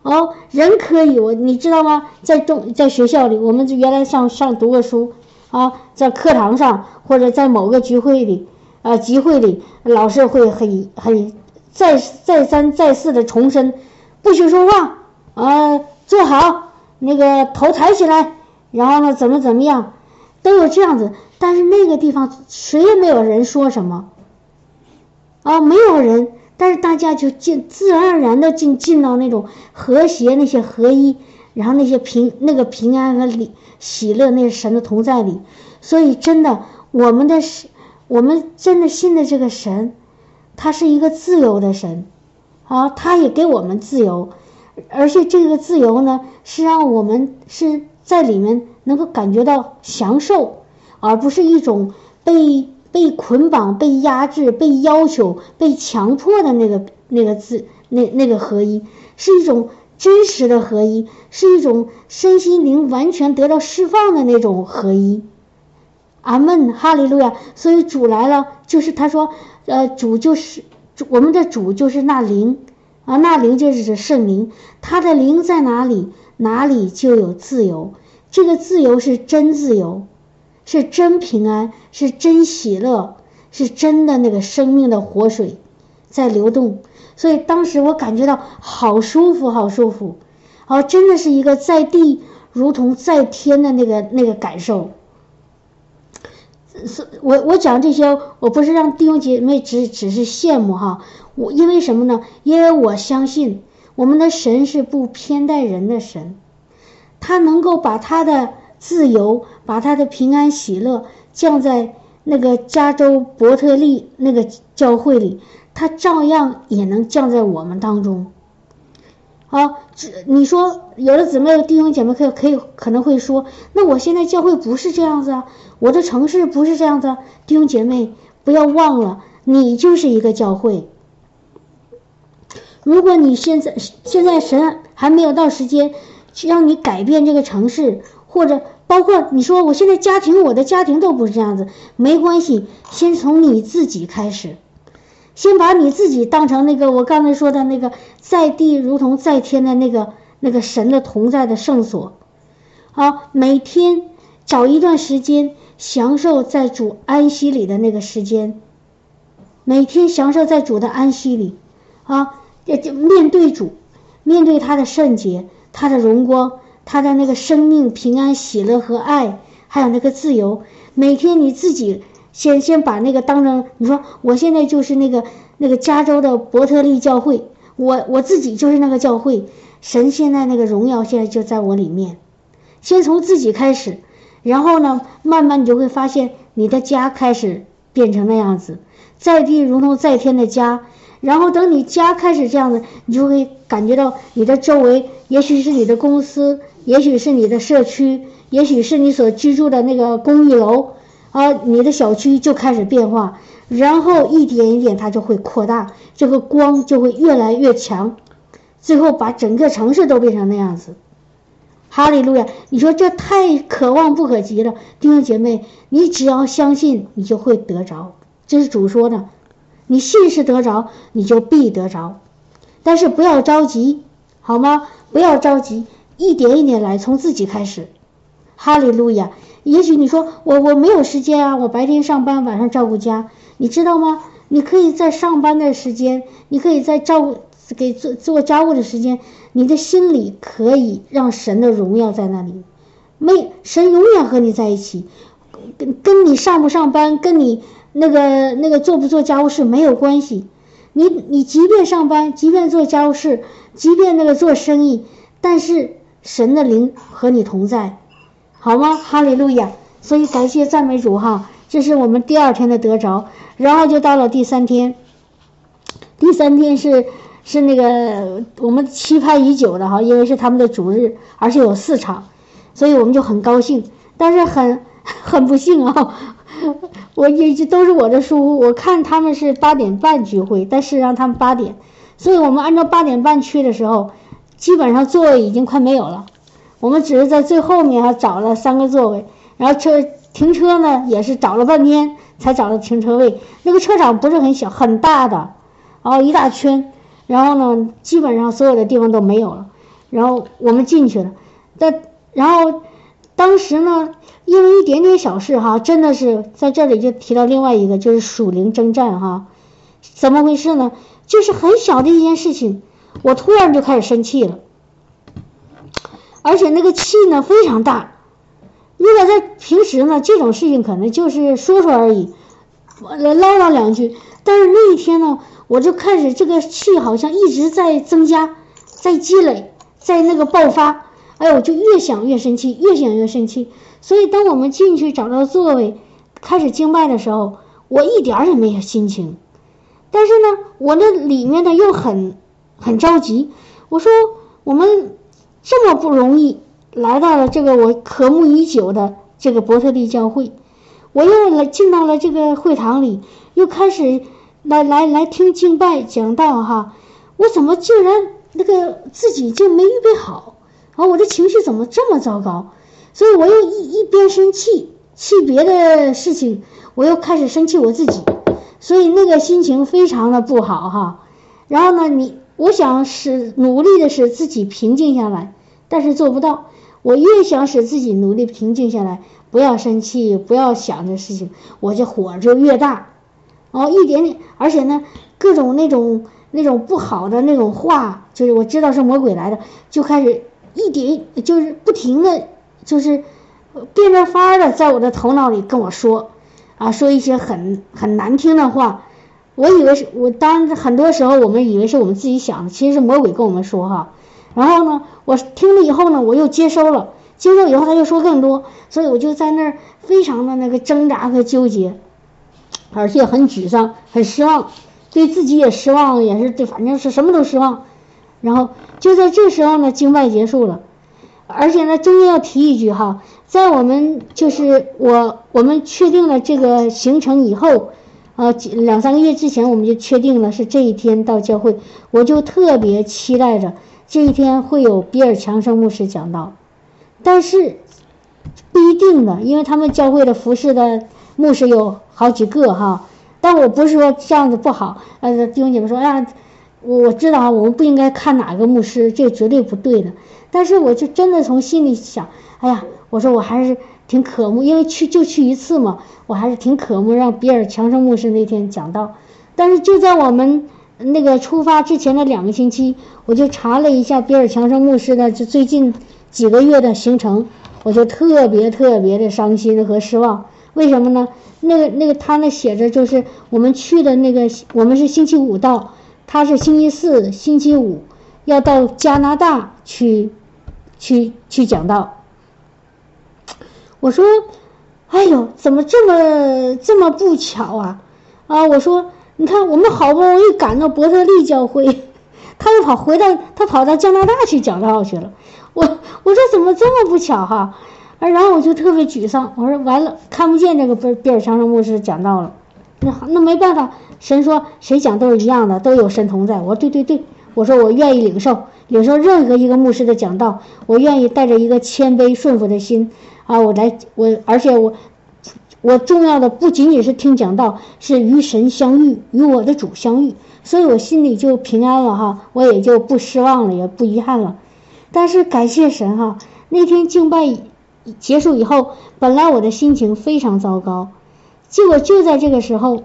哦，人可以，我你知道吗？在中在学校里，我们原来上上读过书啊，在课堂上或者在某个聚会里啊集会里，老师会很很再再三再四的重申，不许说话啊，坐好，那个头抬起来。然后呢？怎么怎么样，都有这样子，但是那个地方谁也没有人说什么，啊，没有人，但是大家就进自然而然的进进到那种和谐、那些合一，然后那些平那个平安和喜喜乐，那神的同在里。所以真的，我们的是，我们真的信的这个神，他是一个自由的神，啊，他也给我们自由，而且这个自由呢，是让我们是。在里面能够感觉到享受，而不是一种被被捆绑、被压制、被要求、被强迫的那个那个字那那个合一，是一种真实的合一，是一种身心灵完全得到释放的那种合一。阿门，哈利路亚。所以主来了，就是他说，呃，主就是主，我们的主就是那灵啊，那灵就是指圣灵，他的灵在哪里，哪里就有自由。这个自由是真自由，是真平安，是真喜乐，是真的那个生命的活水在流动。所以当时我感觉到好舒服，好舒服，哦，真的是一个在地如同在天的那个那个感受。是我我讲这些，我不是让弟兄姐妹只只是羡慕哈，我因为什么呢？因为我相信我们的神是不偏待人的神，他能够把他的自由，把他的平安喜乐降在那个加州伯特利那个教会里，他照样也能降在我们当中。啊，这你说有的姊妹弟兄姐妹可可以可能会说，那我现在教会不是这样子啊。我的城市不是这样的，弟兄姐妹，不要忘了，你就是一个教会。如果你现在现在神还没有到时间让你改变这个城市，或者包括你说我现在家庭，我的家庭都不是这样子，没关系，先从你自己开始，先把你自己当成那个我刚才说的那个在地如同在天的那个那个神的同在的圣所，啊，每天找一段时间。享受在主安息里的那个时间，每天享受在主的安息里，啊，就面对主，面对他的圣洁，他的荣光，他的那个生命平安喜乐和爱，还有那个自由。每天你自己先先把那个当成，你说我现在就是那个那个加州的伯特利教会，我我自己就是那个教会，神现在那个荣耀现在就在我里面，先从自己开始。然后呢，慢慢你就会发现你的家开始变成那样子，在地如同在天的家。然后等你家开始这样子，你就会感觉到你的周围，也许是你的公司，也许是你的社区，也许是你所居住的那个公寓楼，啊，你的小区就开始变化。然后一点一点它就会扩大，这个光就会越来越强，最后把整个城市都变成那样子。哈利路亚！你说这太可望不可及了，弟兄姐妹，你只要相信，你就会得着。这是主说的，你信是得着，你就必得着。但是不要着急，好吗？不要着急，一点一点来，从自己开始。哈利路亚！也许你说我我没有时间啊，我白天上班，晚上照顾家，你知道吗？你可以在上班的时间，你可以在照顾给做做家务的时间。你的心里可以让神的荣耀在那里，没神永远和你在一起，跟跟你上不上班，跟你那个那个做不做家务事没有关系。你你即便上班，即便做家务事，即便那个做生意，但是神的灵和你同在，好吗？哈利路亚！所以感谢赞美主哈，这是我们第二天的得着，然后就到了第三天，第三天是。是那个我们期盼已久的哈，因为是他们的主日，而且有四场，所以我们就很高兴。但是很 很不幸啊，我一直都是我的疏忽。我看他们是八点半聚会，但是让他们八点，所以我们按照八点半去的时候，基本上座位已经快没有了。我们只是在最后面还找了三个座位，然后车停车呢也是找了半天才找到停车位。那个车场不是很小，很大的，然后一大圈。然后呢，基本上所有的地方都没有了。然后我们进去了，但然后当时呢，因为一点点小事哈，真的是在这里就提到另外一个，就是属灵征战哈。怎么回事呢？就是很小的一件事情，我突然就开始生气了，而且那个气呢非常大。如果在平时呢，这种事情可能就是说说而已，唠叨两句。但是那一天呢？我就开始这个气好像一直在增加，在积累，在那个爆发，哎呦，就越想越生气，越想越生气。所以当我们进去找到座位，开始敬拜的时候，我一点也没有心情。但是呢，我那里面呢又很很着急。我说我们这么不容易来到了这个我渴慕已久的这个伯特利教会，我又来进到了这个会堂里，又开始。来来来听敬拜讲道哈，我怎么竟然那个自己就没预备好，啊，我的情绪怎么这么糟糕？所以我又一一边生气，气别的事情，我又开始生气我自己，所以那个心情非常的不好哈。然后呢，你我想使努力的使自己平静下来，但是做不到。我越想使自己努力平静下来，不要生气，不要想这事情，我这火就越大。哦，一点点，而且呢，各种那种。那种不好的那种话，就是我知道是魔鬼来的，就开始一点就是不停的，就是变着法儿的在我的头脑里跟我说，啊，说一些很很难听的话。我以为是我当很多时候我们以为是我们自己想的，其实是魔鬼跟我们说哈。然后呢，我听了以后呢，我又接收了，接受以后他就说更多，所以我就在那儿非常的那个挣扎和纠结，而且很沮丧，很失望。对自己也失望，也是对，反正是什么都失望。然后就在这时候呢，经脉结束了，而且呢，中间要提一句哈，在我们就是我我们确定了这个行程以后，呃，两三个月之前我们就确定了是这一天到教会，我就特别期待着这一天会有比尔强生牧师讲道，但是不一定的，因为他们教会的服饰的牧师有好几个哈。但我不是说这样子不好，呃，弟兄姐妹说，哎呀，我知道啊，我们不应该看哪个牧师，这绝对不对的。但是我就真的从心里想，哎呀，我说我还是挺渴慕，因为去就去一次嘛，我还是挺渴慕让比尔强生牧师那天讲到。但是就在我们那个出发之前的两个星期，我就查了一下比尔强生牧师的这最近几个月的行程，我就特别特别的伤心和失望。为什么呢？那个那个他那写着就是我们去的那个，我们是星期五到，他是星期四、星期五要到加拿大去，去去讲道。我说，哎呦，怎么这么这么不巧啊？啊，我说，你看我们好不容易赶到伯特利教会，他又跑回到他跑到加拿大去讲道去了。我我说怎么这么不巧哈？啊，然后我就特别沮丧，我说完了，看不见这个贝贝尔强生牧师讲道了，那那没办法，神说谁讲都是一样的，都有神同在。我说对对对，我说我愿意领受，领受任何一个牧师的讲道，我愿意带着一个谦卑顺服的心啊，我来我，而且我我重要的不仅仅是听讲道，是与神相遇，与我的主相遇，所以我心里就平安了哈，我也就不失望了，也不遗憾了。但是感谢神哈，那天敬拜。结束以后，本来我的心情非常糟糕，结果就在这个时候，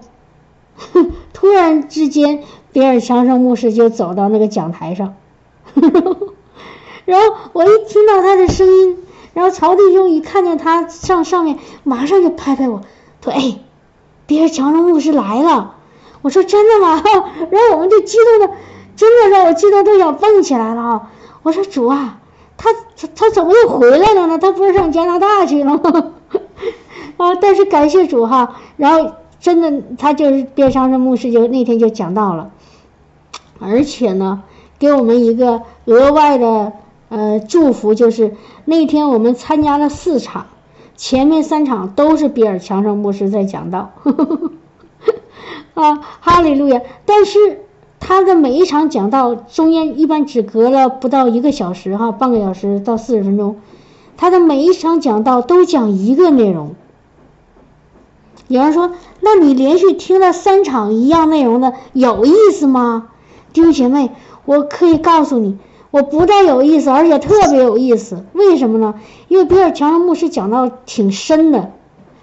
突然之间，比尔强生牧师就走到那个讲台上，然后我一听到他的声音，然后曹弟兄一看见他上上面，马上就拍拍我，说：“哎，比尔强生牧师来了。”我说：“真的吗？” 然后我们就激动的，真的让我激动都想蹦起来了啊！我说：“主啊！”他他他怎么又回来了呢？他不是上加拿大去了吗？啊！但是感谢主哈，然后真的他就是边上的牧师就那天就讲到了，而且呢，给我们一个额外的呃祝福，就是那天我们参加了四场，前面三场都是比尔强生牧师在讲道，啊，哈利路亚！但是。他的每一场讲道中间一般只隔了不到一个小时哈，半个小时到四十分钟。他的每一场讲道都讲一个内容。有人说：“那你连续听了三场一样内容的，有意思吗？”弟兄姐妹，我可以告诉你，我不但有意思，而且特别有意思。为什么呢？因为比尔强牧师讲到挺深的。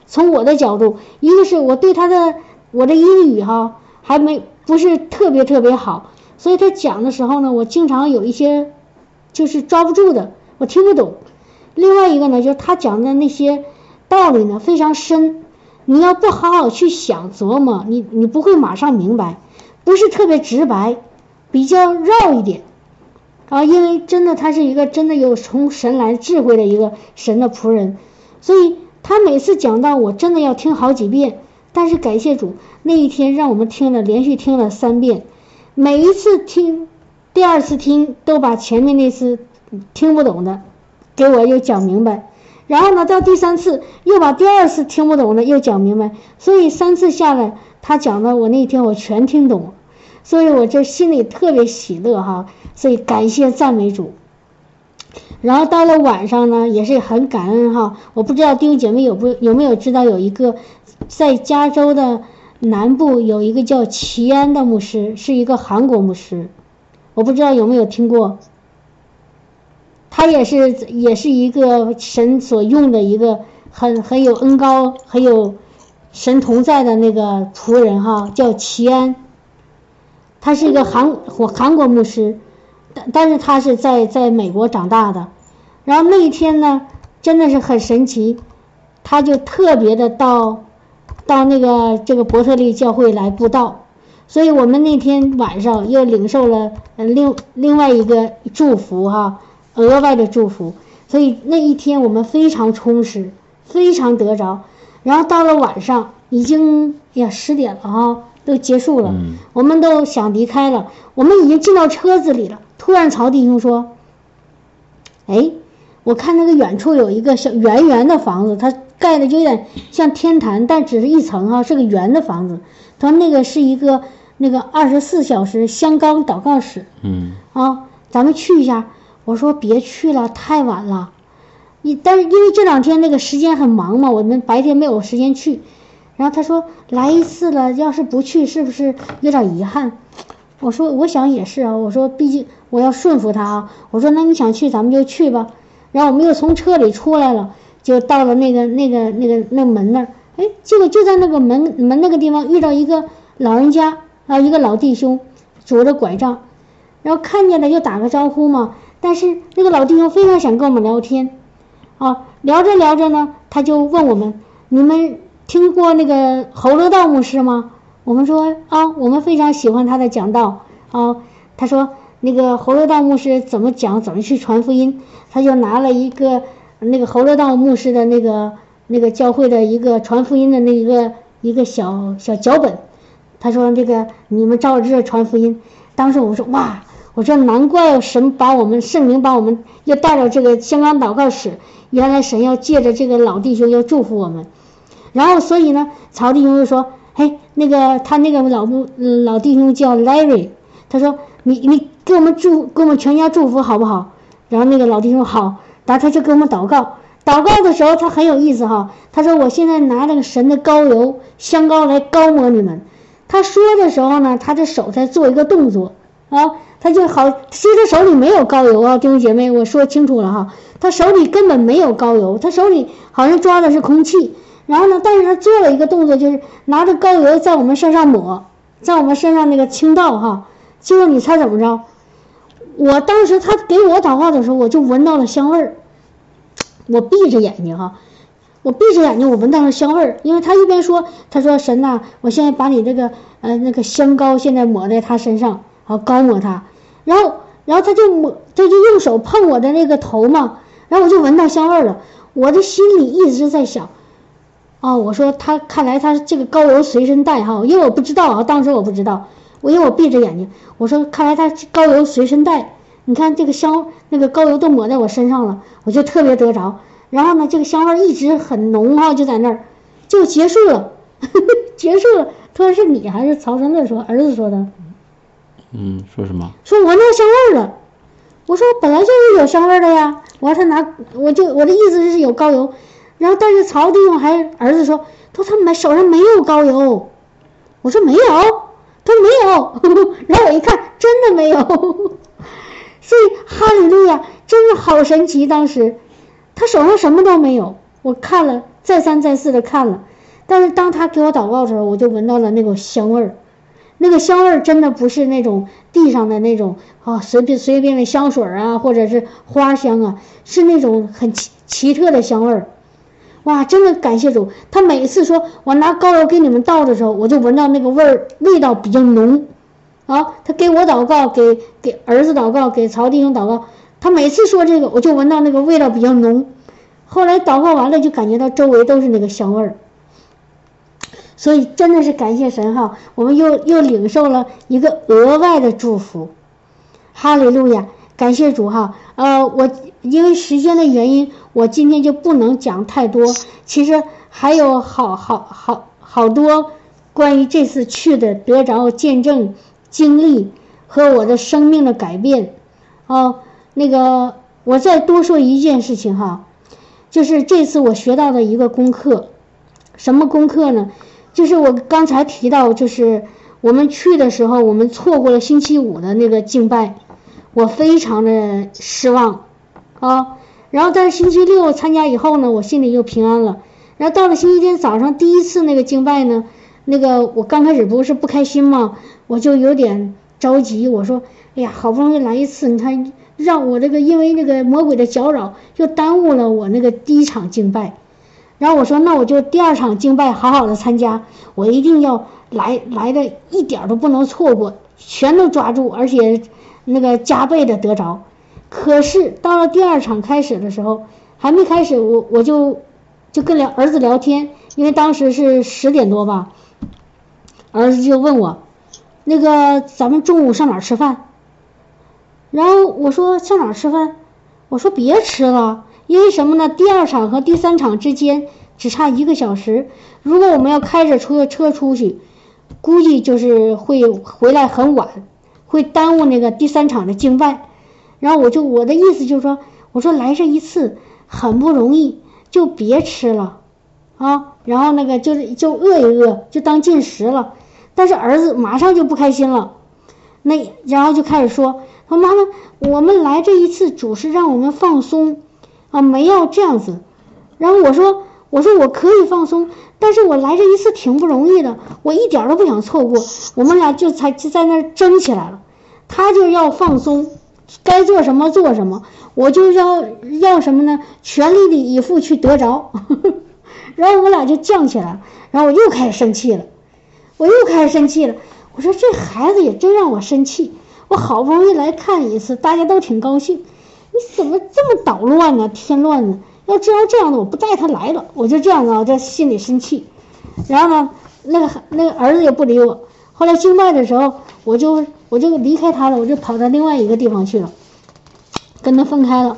从我的角度，一个是我对他的我的英语哈还没。不是特别特别好，所以他讲的时候呢，我经常有一些就是抓不住的，我听不懂。另外一个呢，就是他讲的那些道理呢非常深，你要不好好去想琢磨，你你不会马上明白，不是特别直白，比较绕一点啊。因为真的他是一个真的有从神来智慧的一个神的仆人，所以他每次讲到我真的要听好几遍。但是感谢主，那一天让我们听了连续听了三遍，每一次听，第二次听都把前面那次听不懂的给我又讲明白，然后呢到第三次又把第二次听不懂的又讲明白，所以三次下来他讲的我那天我全听懂，所以我这心里特别喜乐哈。所以感谢赞美主。然后到了晚上呢，也是很感恩哈。我不知道弟兄姐妹有不有没有知道有一个在加州的南部有一个叫齐安的牧师，是一个韩国牧师，我不知道有没有听过。他也是也是一个神所用的一个很很有恩高很有神同在的那个仆人哈，叫齐安。他是一个韩我韩国牧师。但但是他是在在美国长大的，然后那一天呢，真的是很神奇，他就特别的到，到那个这个伯特利教会来布道，所以我们那天晚上又领受了另另外一个祝福哈，额外的祝福，所以那一天我们非常充实，非常得着，然后到了晚上已经呀十点了哈，都结束了，我们都想离开了，我们已经进到车子里了。突然，曹弟兄说：“哎，我看那个远处有一个小圆圆的房子，它盖的就有点像天坛，但只是一层啊，是个圆的房子。他说那个是一个那个二十四小时香港祷告室。嗯，啊，咱们去一下。我说别去了，太晚了。你但是因为这两天那个时间很忙嘛，我们白天没有时间去。然后他说来一次了，要是不去，是不是有点遗憾？我说我想也是啊。我说毕竟。我要顺服他啊！我说那你想去，咱们就去吧。然后我们又从车里出来了，就到了那个那个那个那门那儿。哎，结果就在那个门门那个地方遇到一个老人家啊，一个老弟兄，拄着拐杖，然后看见了就打个招呼嘛。但是那个老弟兄非常想跟我们聊天，啊，聊着聊着呢，他就问我们：你们听过那个侯乐道牧师吗？我们说啊，我们非常喜欢他的讲道啊。他说。那个侯乐道牧师怎么讲？怎么去传福音？他就拿了一个那个侯乐道牧师的那个那个教会的一个传福音的那一个一个小小脚本。他说：“这个你们照着这传福音。”当时我说：“哇！我说难怪神把我们圣灵把我们要带到这个香港祷告室，原来神要借着这个老弟兄要祝福我们。”然后所以呢，曹弟兄就说：“嘿，那个他那个老老弟兄叫 Larry，他说你你。”给我们祝，给我们全家祝福，好不好？然后那个老弟兄好，然后他就给我们祷告。祷告的时候，他很有意思哈。他说：“我现在拿那个神的膏油香膏来膏抹你们。”他说的时候呢，他的手在做一个动作啊，他就好，其实手里没有膏油啊，弟兄姐妹，我说清楚了哈，他手里根本没有膏油，他手里好像抓的是空气。然后呢，但是他做了一个动作，就是拿着膏油在我们身上抹，在我们身上那个倾倒哈。结果你猜怎么着？我当时他给我祷告的时候，我就闻到了香味儿。我闭着眼睛哈，我闭着眼睛，我闻到了香味儿。因为他一边说，他说神呐，我现在把你这个呃那个香膏现在抹在他身上，好膏抹他。然后然后他就抹，他就用手碰我的那个头嘛，然后我就闻到香味儿了。我的心里一直在想，啊，我说他看来他这个高油随身带哈，因为我不知道啊，当时我不知道。我因为我闭着眼睛，我说看来他高油随身带，你看这个香那个高油都抹在我身上了，我就特别得着。然后呢，这个香味一直很浓哈，就在那儿，就结束了，结束了。他说是你还是曹生乐说儿子说的？嗯，说什么？说闻到香味了。我说本来就是有香味的呀。我说他拿我就我的意思是有高油，然后但是曹弟兄还儿子说，他说他没手上没有膏油。我说没有。他说没有，然后我一看，真的没有，所以哈利路亚，真的好神奇。当时他手上什么都没有，我看了再三再四的看了，但是当他给我祷告的时候，我就闻到了那种香味儿，那个香味儿真的不是那种地上的那种啊随便随便的香水啊，或者是花香啊，是那种很奇奇特的香味儿。哇，真的感谢主！他每次说我拿膏油给你们倒的时候，我就闻到那个味儿，味道比较浓。啊，他给我祷告，给给儿子祷告，给曹弟兄祷告，他每次说这个，我就闻到那个味道比较浓。后来祷告完了，就感觉到周围都是那个香味儿。所以真的是感谢神哈，我们又又领受了一个额外的祝福。哈利路亚，感谢主哈。呃，我因为时间的原因。我今天就不能讲太多，其实还有好好好好多关于这次去的得着见证经历和我的生命的改变哦，那个我再多说一件事情哈，就是这次我学到的一个功课，什么功课呢？就是我刚才提到，就是我们去的时候，我们错过了星期五的那个敬拜，我非常的失望啊。然后但是星期六参加以后呢，我心里又平安了。然后到了星期天早上第一次那个敬拜呢，那个我刚开始不是不开心吗？我就有点着急，我说。哎呀，好不容易来一次，你看让我这个因为那个魔鬼的搅扰，又耽误了我那个第一场敬拜。然后我说，那我就第二场敬拜好好的参加，我一定要来来的一点都不能错过，全都抓住，而且那个加倍的得着。可是到了第二场开始的时候，还没开始，我我就就跟聊儿子聊天，因为当时是十点多吧，儿子就问我，那个咱们中午上哪吃饭？然后我说上哪吃饭？我说别吃了，因为什么呢？第二场和第三场之间只差一个小时，如果我们要开着车车出去，估计就是会回来很晚，会耽误那个第三场的竞拜。然后我就我的意思就是说，我说来这一次很不容易，就别吃了啊。然后那个就是就饿一饿，就当进食了。但是儿子马上就不开心了，那然后就开始说。说妈妈，我们来这一次主是让我们放松，啊，没要这样子。然后我说，我说我可以放松，但是我来这一次挺不容易的，我一点都不想错过。我们俩就才就在那儿争起来了，他就要放松，该做什么做什么，我就要要什么呢？全力的以赴去得着。然后我俩就犟起来了，然后我又开始生气了，我又开始生气了。我说这孩子也真让我生气。我好不容易来看一次，大家都挺高兴，你怎么这么捣乱呢？添乱呢？要知道这样的，我不带他来了。我就这样啊，在心里生气。然后呢，那个那个儿子也不理我。后来敬拜的时候，我就我就离开他了，我就跑到另外一个地方去了，跟他分开了。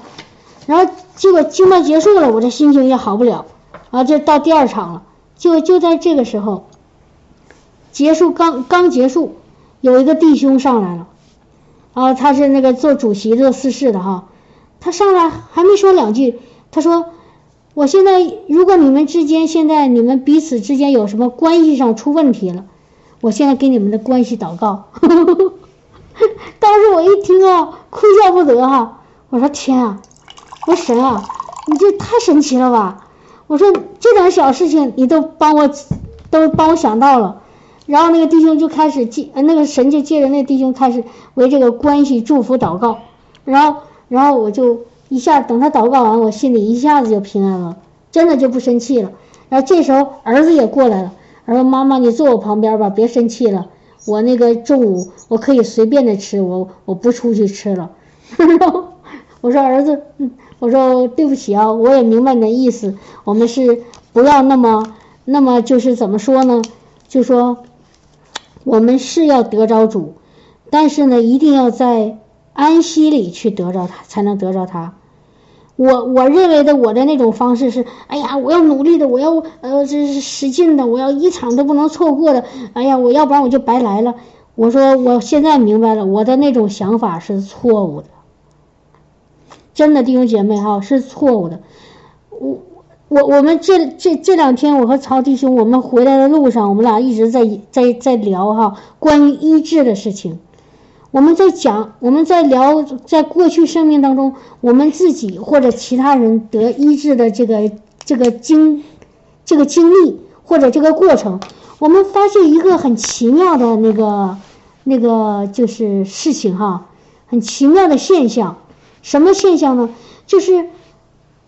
然后结果敬拜结束了，我这心情也好不了然后。这到第二场了，就就在这个时候，结束刚刚结束，有一个弟兄上来了。啊，他是那个做主席做司事的哈，他上来还没说两句，他说：“我现在如果你们之间现在你们彼此之间有什么关系上出问题了，我现在给你们的关系祷告。”当时我一听啊，哭笑不得哈，我说天啊，我说神啊，你这太神奇了吧！我说这点小事情你都帮我都帮我想到了。然后那个弟兄就开始借，那个神就借着那弟兄开始为这个关系祝福祷告，然后，然后我就一下等他祷告完，我心里一下子就平安了，真的就不生气了。然后这时候儿子也过来了，儿子妈妈你坐我旁边吧，别生气了，我那个中午我可以随便的吃，我我不出去吃了。我说儿子，我说对不起啊，我也明白你的意思，我们是不要那么那么就是怎么说呢，就说。我们是要得着主，但是呢，一定要在安息里去得着他，才能得着他。我我认为的我的那种方式是，哎呀，我要努力的，我要呃这是使劲的，我要一场都不能错过的。哎呀，我要不然我就白来了。我说我现在明白了，我的那种想法是错误的，真的弟兄姐妹哈是错误的。我。我我们这这这两天，我和曹弟兄，我们回来的路上，我们俩一直在在在聊哈关于医治的事情。我们在讲，我们在聊，在过去生命当中，我们自己或者其他人得医治的这个这个经这个经历或者这个过程，我们发现一个很奇妙的那个那个就是事情哈，很奇妙的现象。什么现象呢？就是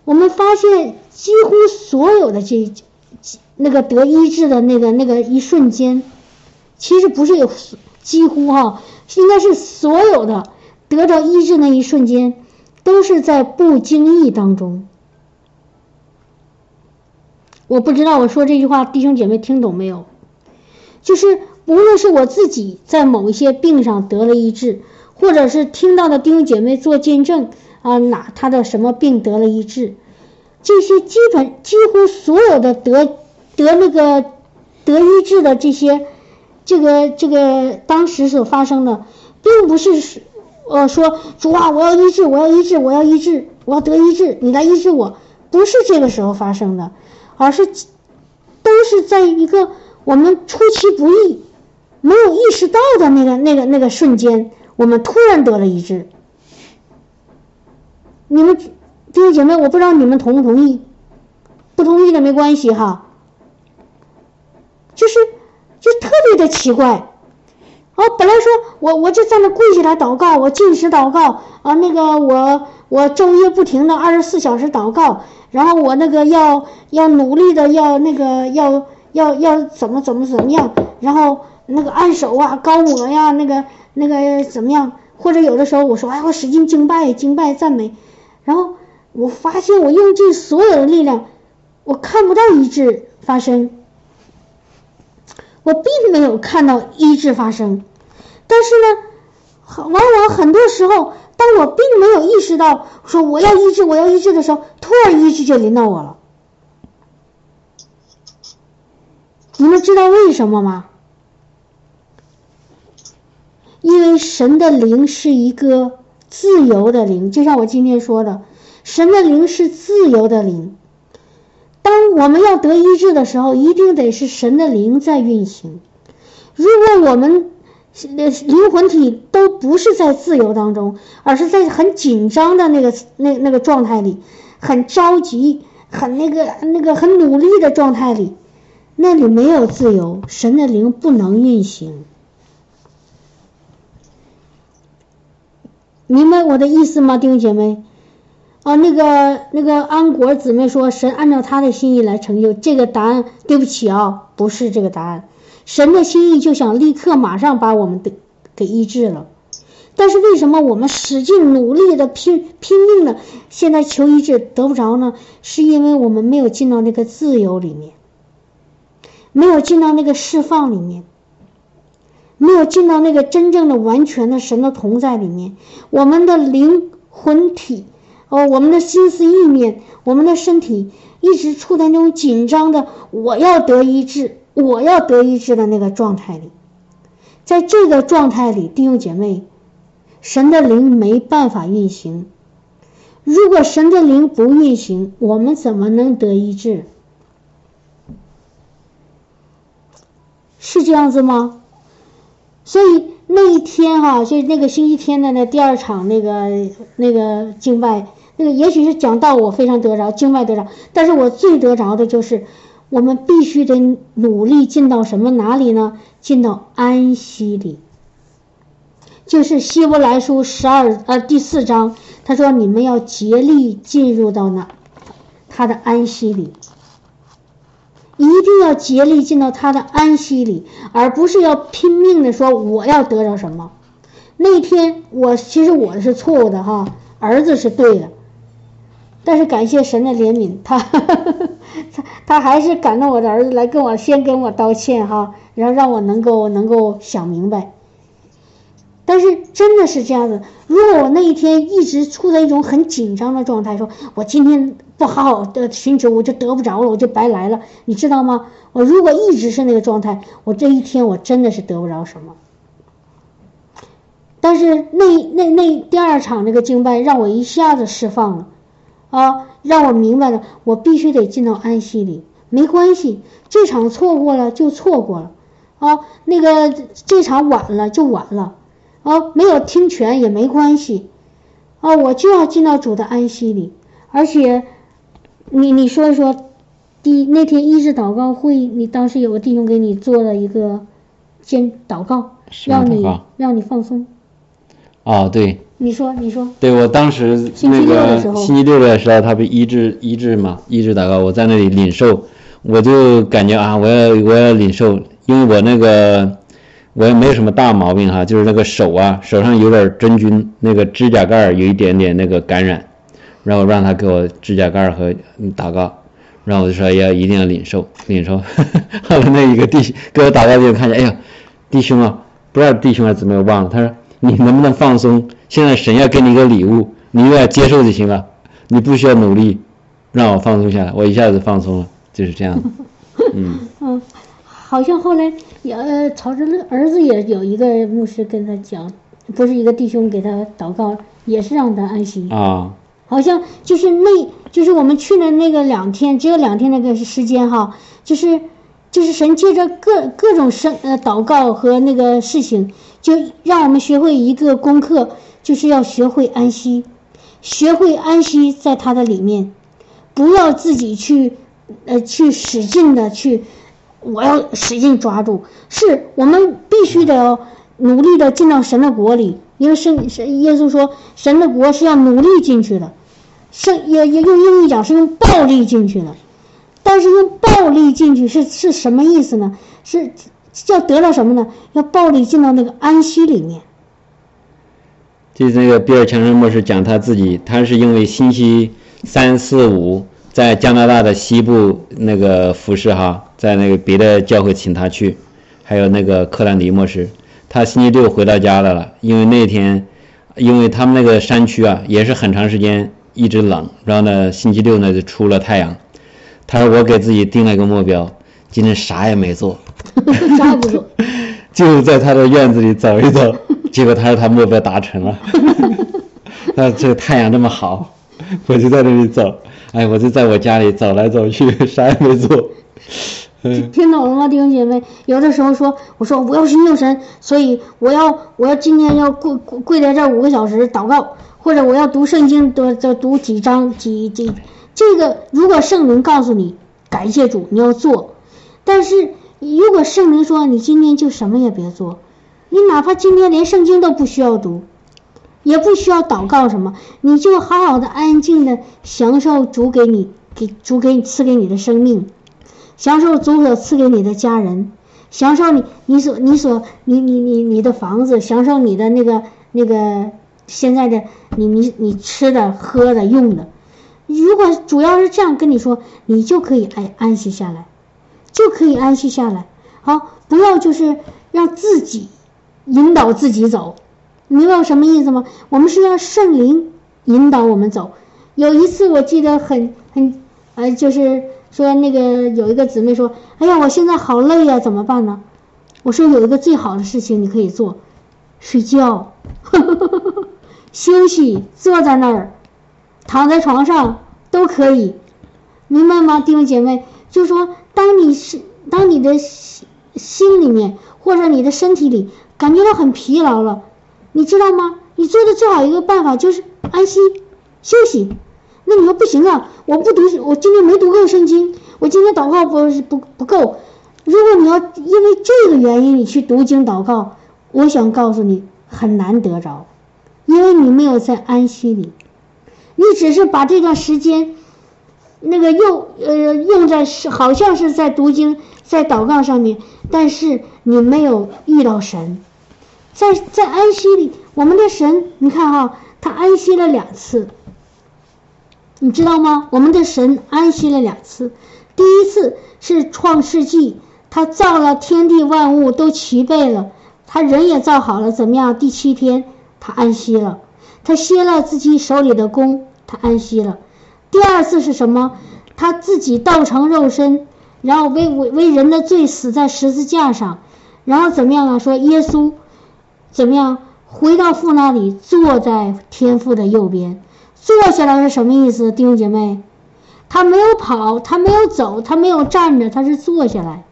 我们发现。几乎所有的这那个得医治的那个那个一瞬间，其实不是有几乎哈，应该是所有的得着医治那一瞬间，都是在不经意当中。我不知道我说这句话弟兄姐妹听懂没有？就是无论是我自己在某一些病上得了医治，或者是听到的弟兄姐妹做见证啊，哪他的什么病得了医治。这些基本几乎所有的得得那个得医治的这些，这个这个当时所发生的，并不是呃，说主啊，我要医治，我要医治，我要医治，我要得医治，你来医治我，不是这个时候发生的，而是都是在一个我们出其不意、没有意识到的那个、那个、那个瞬间，我们突然得了医治。你们弟兄姐妹，我不知道你们同不同意，不同意的没关系哈，就是就特别的奇怪。哦，本来说我我就在那跪下来祷告，我进食祷告啊，那个我我昼夜不停的二十四小时祷告，然后我那个要要努力的要那个要要要怎么怎么怎么样，然后那个按手啊、高抹呀、那个那个怎么样，或者有的时候我说哎，我使劲敬拜、敬拜、赞美，然后我发现我用尽所有的力量，我看不到医治发生。我并没有看到医治发生，但是呢，往往很多时候，当我并没有意识到说我要医治，我要医治的时候，突然医治就临到我了。你们知道为什么吗？因为神的灵是一个自由的灵，就像我今天说的，神的灵是自由的灵。当我们要得医治的时候，一定得是神的灵在运行。如果我们灵魂体都不是在自由当中，而是在很紧张的那个那那个状态里，很着急、很那个那个很努力的状态里，那里没有自由，神的灵不能运行。明白我的意思吗，弟兄姐妹？啊，那个那个安国姊妹说，神按照他的心意来成就这个答案。对不起啊，不是这个答案。神的心意就想立刻马上把我们的给医治了，但是为什么我们使劲努力的拼拼命的现在求医治得不着呢？是因为我们没有进到那个自由里面，没有进到那个释放里面，没有进到那个真正的完全的神的同在里面，我们的灵魂体。哦，我们的心思意念，我们的身体一直处在那种紧张的，我要得医治，我要得医治的那个状态里。在这个状态里，弟兄姐妹，神的灵没办法运行。如果神的灵不运行，我们怎么能得医治？是这样子吗？所以那一天哈，就那个星期天的那第二场那个那个敬拜。那个也许是讲道，我非常得着，经脉得着，但是我最得着的就是，我们必须得努力进到什么哪里呢？进到安息里。就是希伯来书十二呃第四章，他说你们要竭力进入到那他的安息里，一定要竭力进到他的安息里，而不是要拼命的说我要得着什么。那天我其实我是错误的哈，儿子是对的。但是感谢神的怜悯，他他 他还是感动我的儿子来跟我先跟我道歉哈，然后让我能够能够想明白。但是真的是这样子，如果我那一天一直处在一种很紧张的状态，说我今天不好好的寻求，我就得不着了，我就白来了，你知道吗？我如果一直是那个状态，我这一天我真的是得不着什么。但是那那那第二场那个敬拜让我一下子释放了。啊，让我明白了，我必须得进到安息里。没关系，这场错过了就错过了。啊，那个这场晚了就晚了。啊，没有听全也没关系。啊，我就要进到主的安息里。而且，你你说一说，第那天医治祷告会，你当时有个弟兄给你做了一个先祷告，让你让你放松。啊，对。你说，你说，对我当时那个星期六的时候，他不医治医治嘛，医治祷告，我在那里领受，我就感觉啊，我要我要领受，因为我那个我也没有什么大毛病哈，就是那个手啊，手上有点真菌，那个指甲盖有一点点那个感染，然后让他给我指甲盖和祷告，然后我就说要一定要领受领受，后来那一个弟兄给我祷告就看见，哎呀，弟兄啊，不知道弟兄还是怎么忘了，他说你能不能放松？现在神要给你一个礼物，你要接受就行了，你不需要努力，让我放松下来，我一下子放松了，就是这样。嗯嗯，好像后来也呃，曹着乐儿子也有一个牧师跟他讲，不是一个弟兄给他祷告，也是让他安息啊。好像就是那，就是我们去的那个两天，只有两天那个时间哈，就是就是神借着各各种生呃祷告和那个事情，就让我们学会一个功课，就是要学会安息，学会安息在他的里面，不要自己去呃去使劲的去。我要使劲抓住，是我们必须得要努力的进到神的国里，因为神神耶稣说，神的国是要努力进去的，是也也用英语讲是用暴力进去的，但是用暴力进去是是什么意思呢？是要得到什么呢？要暴力进到那个安息里面。就是那个比尔·强生博士讲他自己，他是因为星期三四五。在加拿大的西部那个服饰哈，在那个别的教会请他去，还有那个克兰迪牧师，他星期六回到家来了，因为那天，因为他们那个山区啊，也是很长时间一直冷，然后呢，星期六呢就出了太阳。他说我给自己定了一个目标，今天啥也没做，啥也不做，就在他的院子里走一走，结果他说他目标达成了，那这个太阳这么好，我就在那里走。哎，我就在我家里走来走去，啥也没做。听懂了吗，弟兄姐妹？有的时候说，我说我要寻求神，所以我要我要今天要跪跪跪在这五个小时祷告，或者我要读圣经，多多读几章几几。这个如果圣灵告诉你感谢主，你要做；但是如果圣灵说你今天就什么也别做，你哪怕今天连圣经都不需要读。也不需要祷告什么，你就好好的安静的享受主给你给主给你赐给你的生命，享受主所赐给你的家人，享受你你所你所你你你你的房子，享受你的那个那个现在的你你你吃的喝的用的，如果主要是这样跟你说，你就可以安安息下来，就可以安息下来。好，不要就是让自己引导自己走。明白我什么意思吗？我们是让圣灵引导我们走。有一次我记得很很，呃，就是说那个有一个姊妹说：“哎呀，我现在好累呀，怎么办呢？”我说：“有一个最好的事情你可以做，睡觉，休息，坐在那儿，躺在床上都可以，明白吗，弟兄姐妹？就是说当你是当你的心心里面或者你的身体里感觉到很疲劳了。”你知道吗？你做的最好一个办法就是安息休息。那你说不行啊？我不读，我今天没读够圣经，我今天祷告不不不够。如果你要因为这个原因你去读经祷告，我想告诉你很难得着，因为你没有在安息里，你只是把这段时间那个用呃用在是好像是在读经在祷告上面，但是你没有遇到神。在在安息里，我们的神，你看哈，他安息了两次，你知道吗？我们的神安息了两次，第一次是创世纪，他造了天地万物都齐备了，他人也造好了，怎么样？第七天他安息了，他歇了自己手里的功，他安息了。第二次是什么？他自己道成肉身，然后为为为人的罪死在十字架上，然后怎么样啊？说耶稣。怎么样？回到父那里，坐在天父的右边，坐下来是什么意思？弟兄姐妹，他没有跑，他没有走，他没有站着，他是坐下来，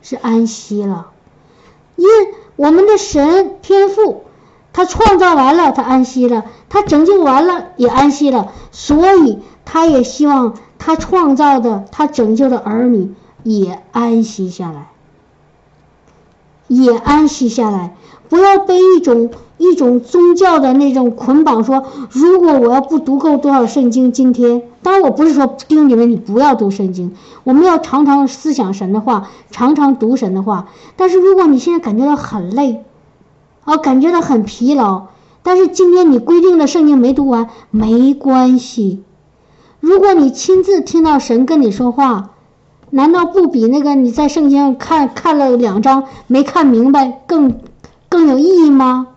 是安息了。因我们的神天父，他创造完了，他安息了，他拯救完了也安息了，所以他也希望他创造的、他拯救的儿女也安息下来，也安息下来。不要被一种一种宗教的那种捆绑，说如果我要不读够多少圣经，今天当然我不是说叮你们你不要读圣经，我们要常常思想神的话，常常读神的话。但是如果你现在感觉到很累，啊，感觉到很疲劳，但是今天你规定的圣经没读完，没关系。如果你亲自听到神跟你说话，难道不比那个你在圣经上看看了两章没看明白更？更有意义吗？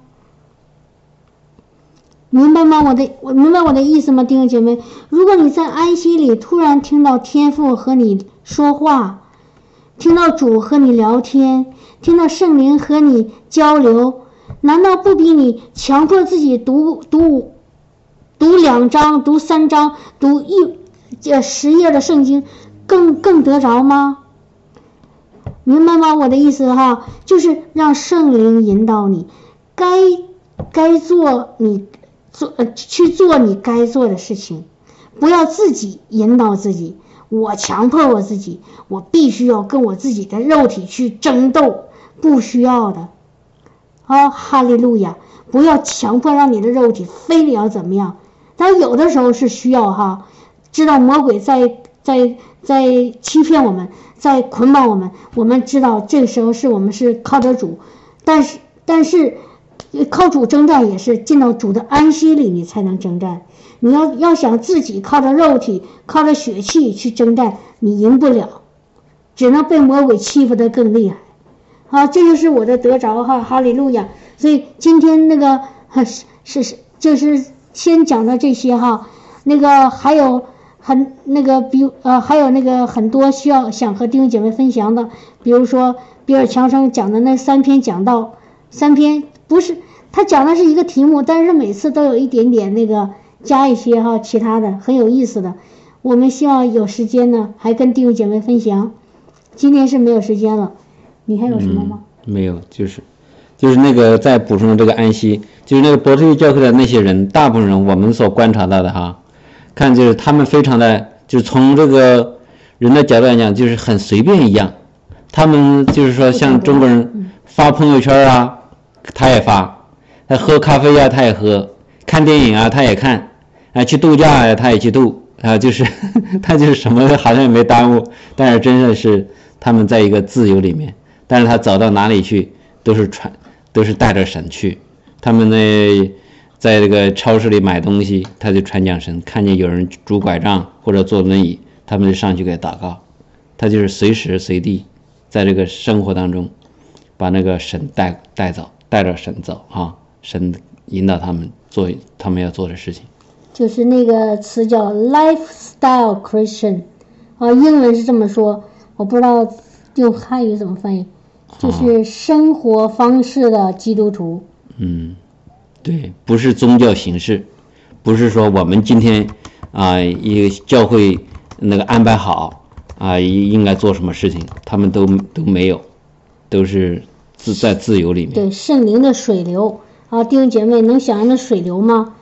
明白吗？我的，我明白我的意思吗，弟兄姐妹？如果你在安息里突然听到天父和你说话，听到主和你聊天，听到圣灵和你交流，难道不比你强迫自己读读读两章、读三章、读一这十页的圣经更更得着吗？明白吗？我的意思哈，就是让圣灵引导你，该该做你做呃去做你该做的事情，不要自己引导自己。我强迫我自己，我必须要跟我自己的肉体去争斗，不需要的。啊，哈利路亚！不要强迫让你的肉体非得要怎么样，但有的时候是需要哈，知道魔鬼在在在欺骗我们，在捆绑我们。我们知道这个时候是我们是靠着主，但是但是靠主征战也是进到主的安息里，你才能征战。你要要想自己靠着肉体、靠着血气去征战，你赢不了，只能被魔鬼欺负得更厉害。好，这就是我的得着哈，哈利路亚。所以今天那个是是就是先讲到这些哈，那个还有很那个比呃还有那个很多需要想和弟兄姐妹分享的，比如说比尔强生讲的那三篇讲道，三篇不是他讲的是一个题目，但是每次都有一点点那个。加一些哈，其他的很有意思的，我们希望有时间呢，还跟弟兄姐妹分享。今天是没有时间了，你还有什么吗？没有，就是，就是那个再补充这个安息，就是那个伯特利教会的那些人，大部分人我们所观察到的哈，看就是他们非常的，就是从这个人的角度来讲，就是很随便一样。他们就是说像中国人发朋友圈啊，他也发；他喝咖啡呀，他也喝；看电影啊，他也看。啊，去度假他也去度啊，就是 他就是什么好像也没耽误，但是真的是他们在一个自由里面，但是他走到哪里去都是传，都是带着神去。他们那在这个超市里买东西，他就传讲神，看见有人拄拐杖或者坐轮椅，他们就上去给祷告。他就是随时随地在这个生活当中，把那个神带带走，带着神走啊，神引导他们做他们要做的事情。就是那个词叫 lifestyle Christian，啊，英文是这么说，我不知道用汉语怎么翻译，就是生活方式的基督徒。嗯，对，不是宗教形式，不是说我们今天啊，一个教会那个安排好啊，应应该做什么事情，他们都都没有，都是自在自由里面。对，圣灵的水流啊，弟兄姐妹能想象那水流吗？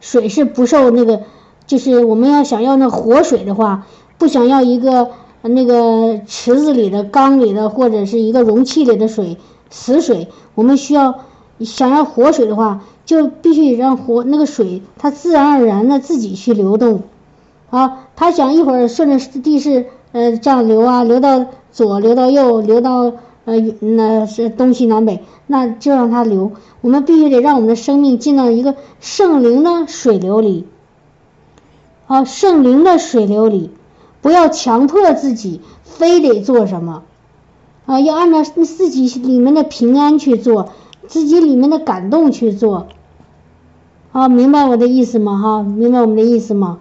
水是不受那个，就是我们要想要那活水的话，不想要一个那个池子里的、缸里的或者是一个容器里的水死水，我们需要想要活水的话，就必须得让活那个水它自然而然的自己去流动，啊，它想一会儿顺着地势呃这样流啊，流到左，流到右，流到呃那是东西南北，那就让它流。我们必须得让我们的生命进到一个圣灵的水流里，啊，圣灵的水流里，不要强迫自己非得做什么，啊，要按照自己里面的平安去做，自己里面的感动去做，啊，明白我的意思吗？哈，明白我们的意思吗？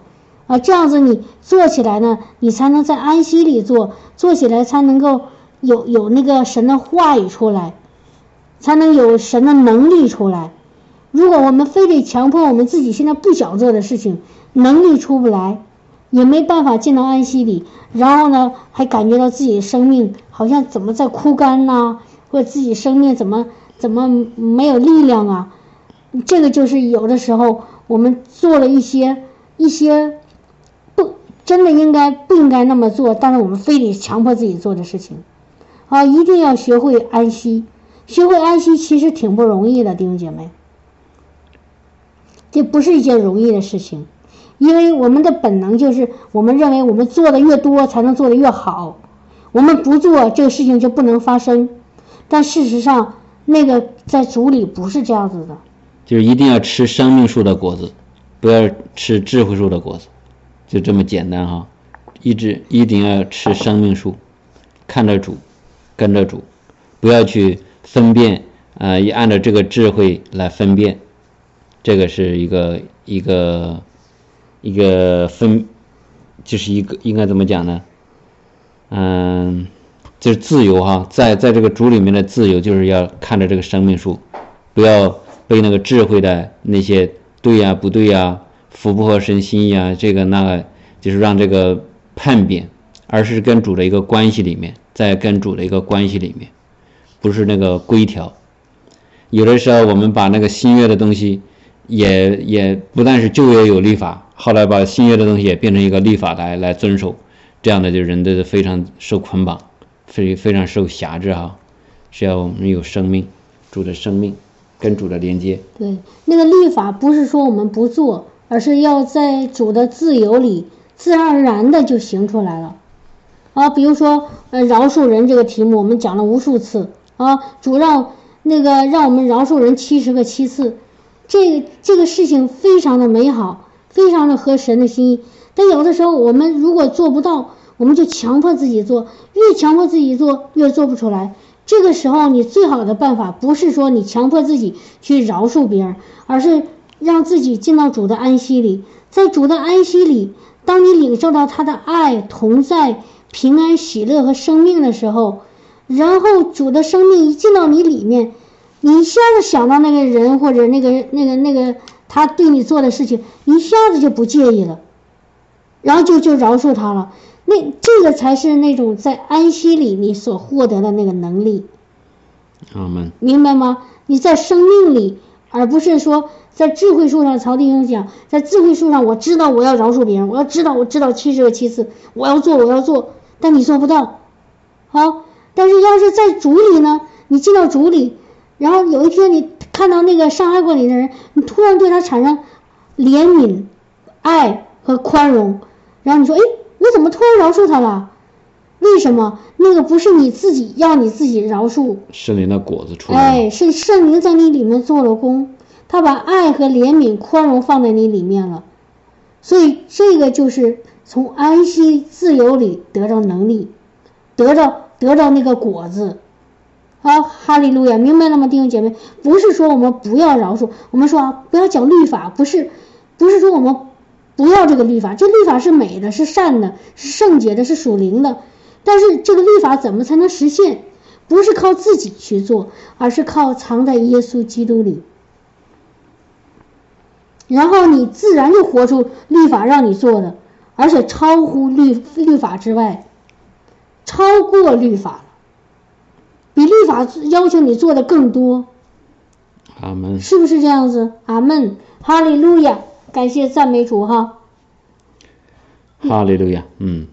啊，这样子你做起来呢，你才能在安息里做，做起来才能够有有那个神的话语出来。才能有神的能力出来。如果我们非得强迫我们自己现在不想做的事情，能力出不来，也没办法进到安息里。然后呢，还感觉到自己的生命好像怎么在枯干呐，或者自己生命怎么怎么没有力量啊？这个就是有的时候我们做了一些一些不真的应该不应该那么做，但是我们非得强迫自己做的事情。啊，一定要学会安息。学会安息其实挺不容易的，弟兄姐妹，这不是一件容易的事情，因为我们的本能就是我们认为我们做的越多才能做的越好，我们不做这个事情就不能发生，但事实上那个在主里不是这样子的，就是一定要吃生命树的果子，不要吃智慧树的果子，就这么简单哈，一直一定要吃生命树，看着主，跟着主，不要去。分辨，啊，也按照这个智慧来分辨，这个是一个一个一个分，就是一个应该怎么讲呢？嗯，就是自由哈，在在这个主里面的自由，就是要看着这个生命树，不要被那个智慧的那些对呀、不对呀、符不合神心意啊，这个那个，就是让这个叛变，而是跟主的一个关系里面，在跟主的一个关系里面，不是那个规条。有的时候我们把那个新约的东西，也也不但是旧约有立法，后来把新约的东西也变成一个立法来来遵守，这样的就人都是非常受捆绑，非非常受辖制哈。是要我们有生命，主的生命跟主的连接。对，那个律法不是说我们不做，而是要在主的自由里，自然而然的就行出来了。啊，比如说，呃，饶恕人这个题目，我们讲了无数次啊，主让那个让我们饶恕人七十个七次，这个这个事情非常的美好，非常的合神的心意。但有的时候我们如果做不到，我们就强迫自己做，越强迫自己做，越做不出来。这个时候，你最好的办法不是说你强迫自己去饶恕别人，而是让自己进到主的安息里，在主的安息里，当你领受到他的爱、同在、平安、喜乐和生命的时候，然后主的生命一进到你里面，你一下子想到那个人或者那个那个那个他对你做的事情，一下子就不介意了，然后就就饶恕他了。那这个才是那种在安息里你所获得的那个能力，阿门。明白吗？你在生命里，而不是说在智慧树上。曹弟兄讲，在智慧树上，我知道我要饶恕别人，我要知道我知道七十个七次，我要做我要做，但你做不到。好，但是要是在主里呢？你进到主里，然后有一天你看到那个伤害过你的人，你突然对他产生怜悯、爱和宽容，然后你说，哎。我怎么突然饶恕他了？为什么？那个不是你自己要你自己饶恕，圣灵的果子出来哎，是圣灵在你里面做了工，他把爱和怜悯、宽容放在你里面了，所以这个就是从安息、自由里得到能力，得到得到那个果子。好，哈利路亚，明白了吗，弟兄姐妹？不是说我们不要饶恕，我们说啊，不要讲律法，不是，不是说我们。不要这个律法，这律法是美的，是善的，是圣洁的，是属灵的。但是这个律法怎么才能实现？不是靠自己去做，而是靠藏在耶稣基督里。然后你自然就活出律法让你做的，而且超乎律律法之外，超过律法了，比律法要求你做的更多。阿门。是不是这样子？阿门，哈利路亚。感谢赞美主哈，哈利路亚，嗯。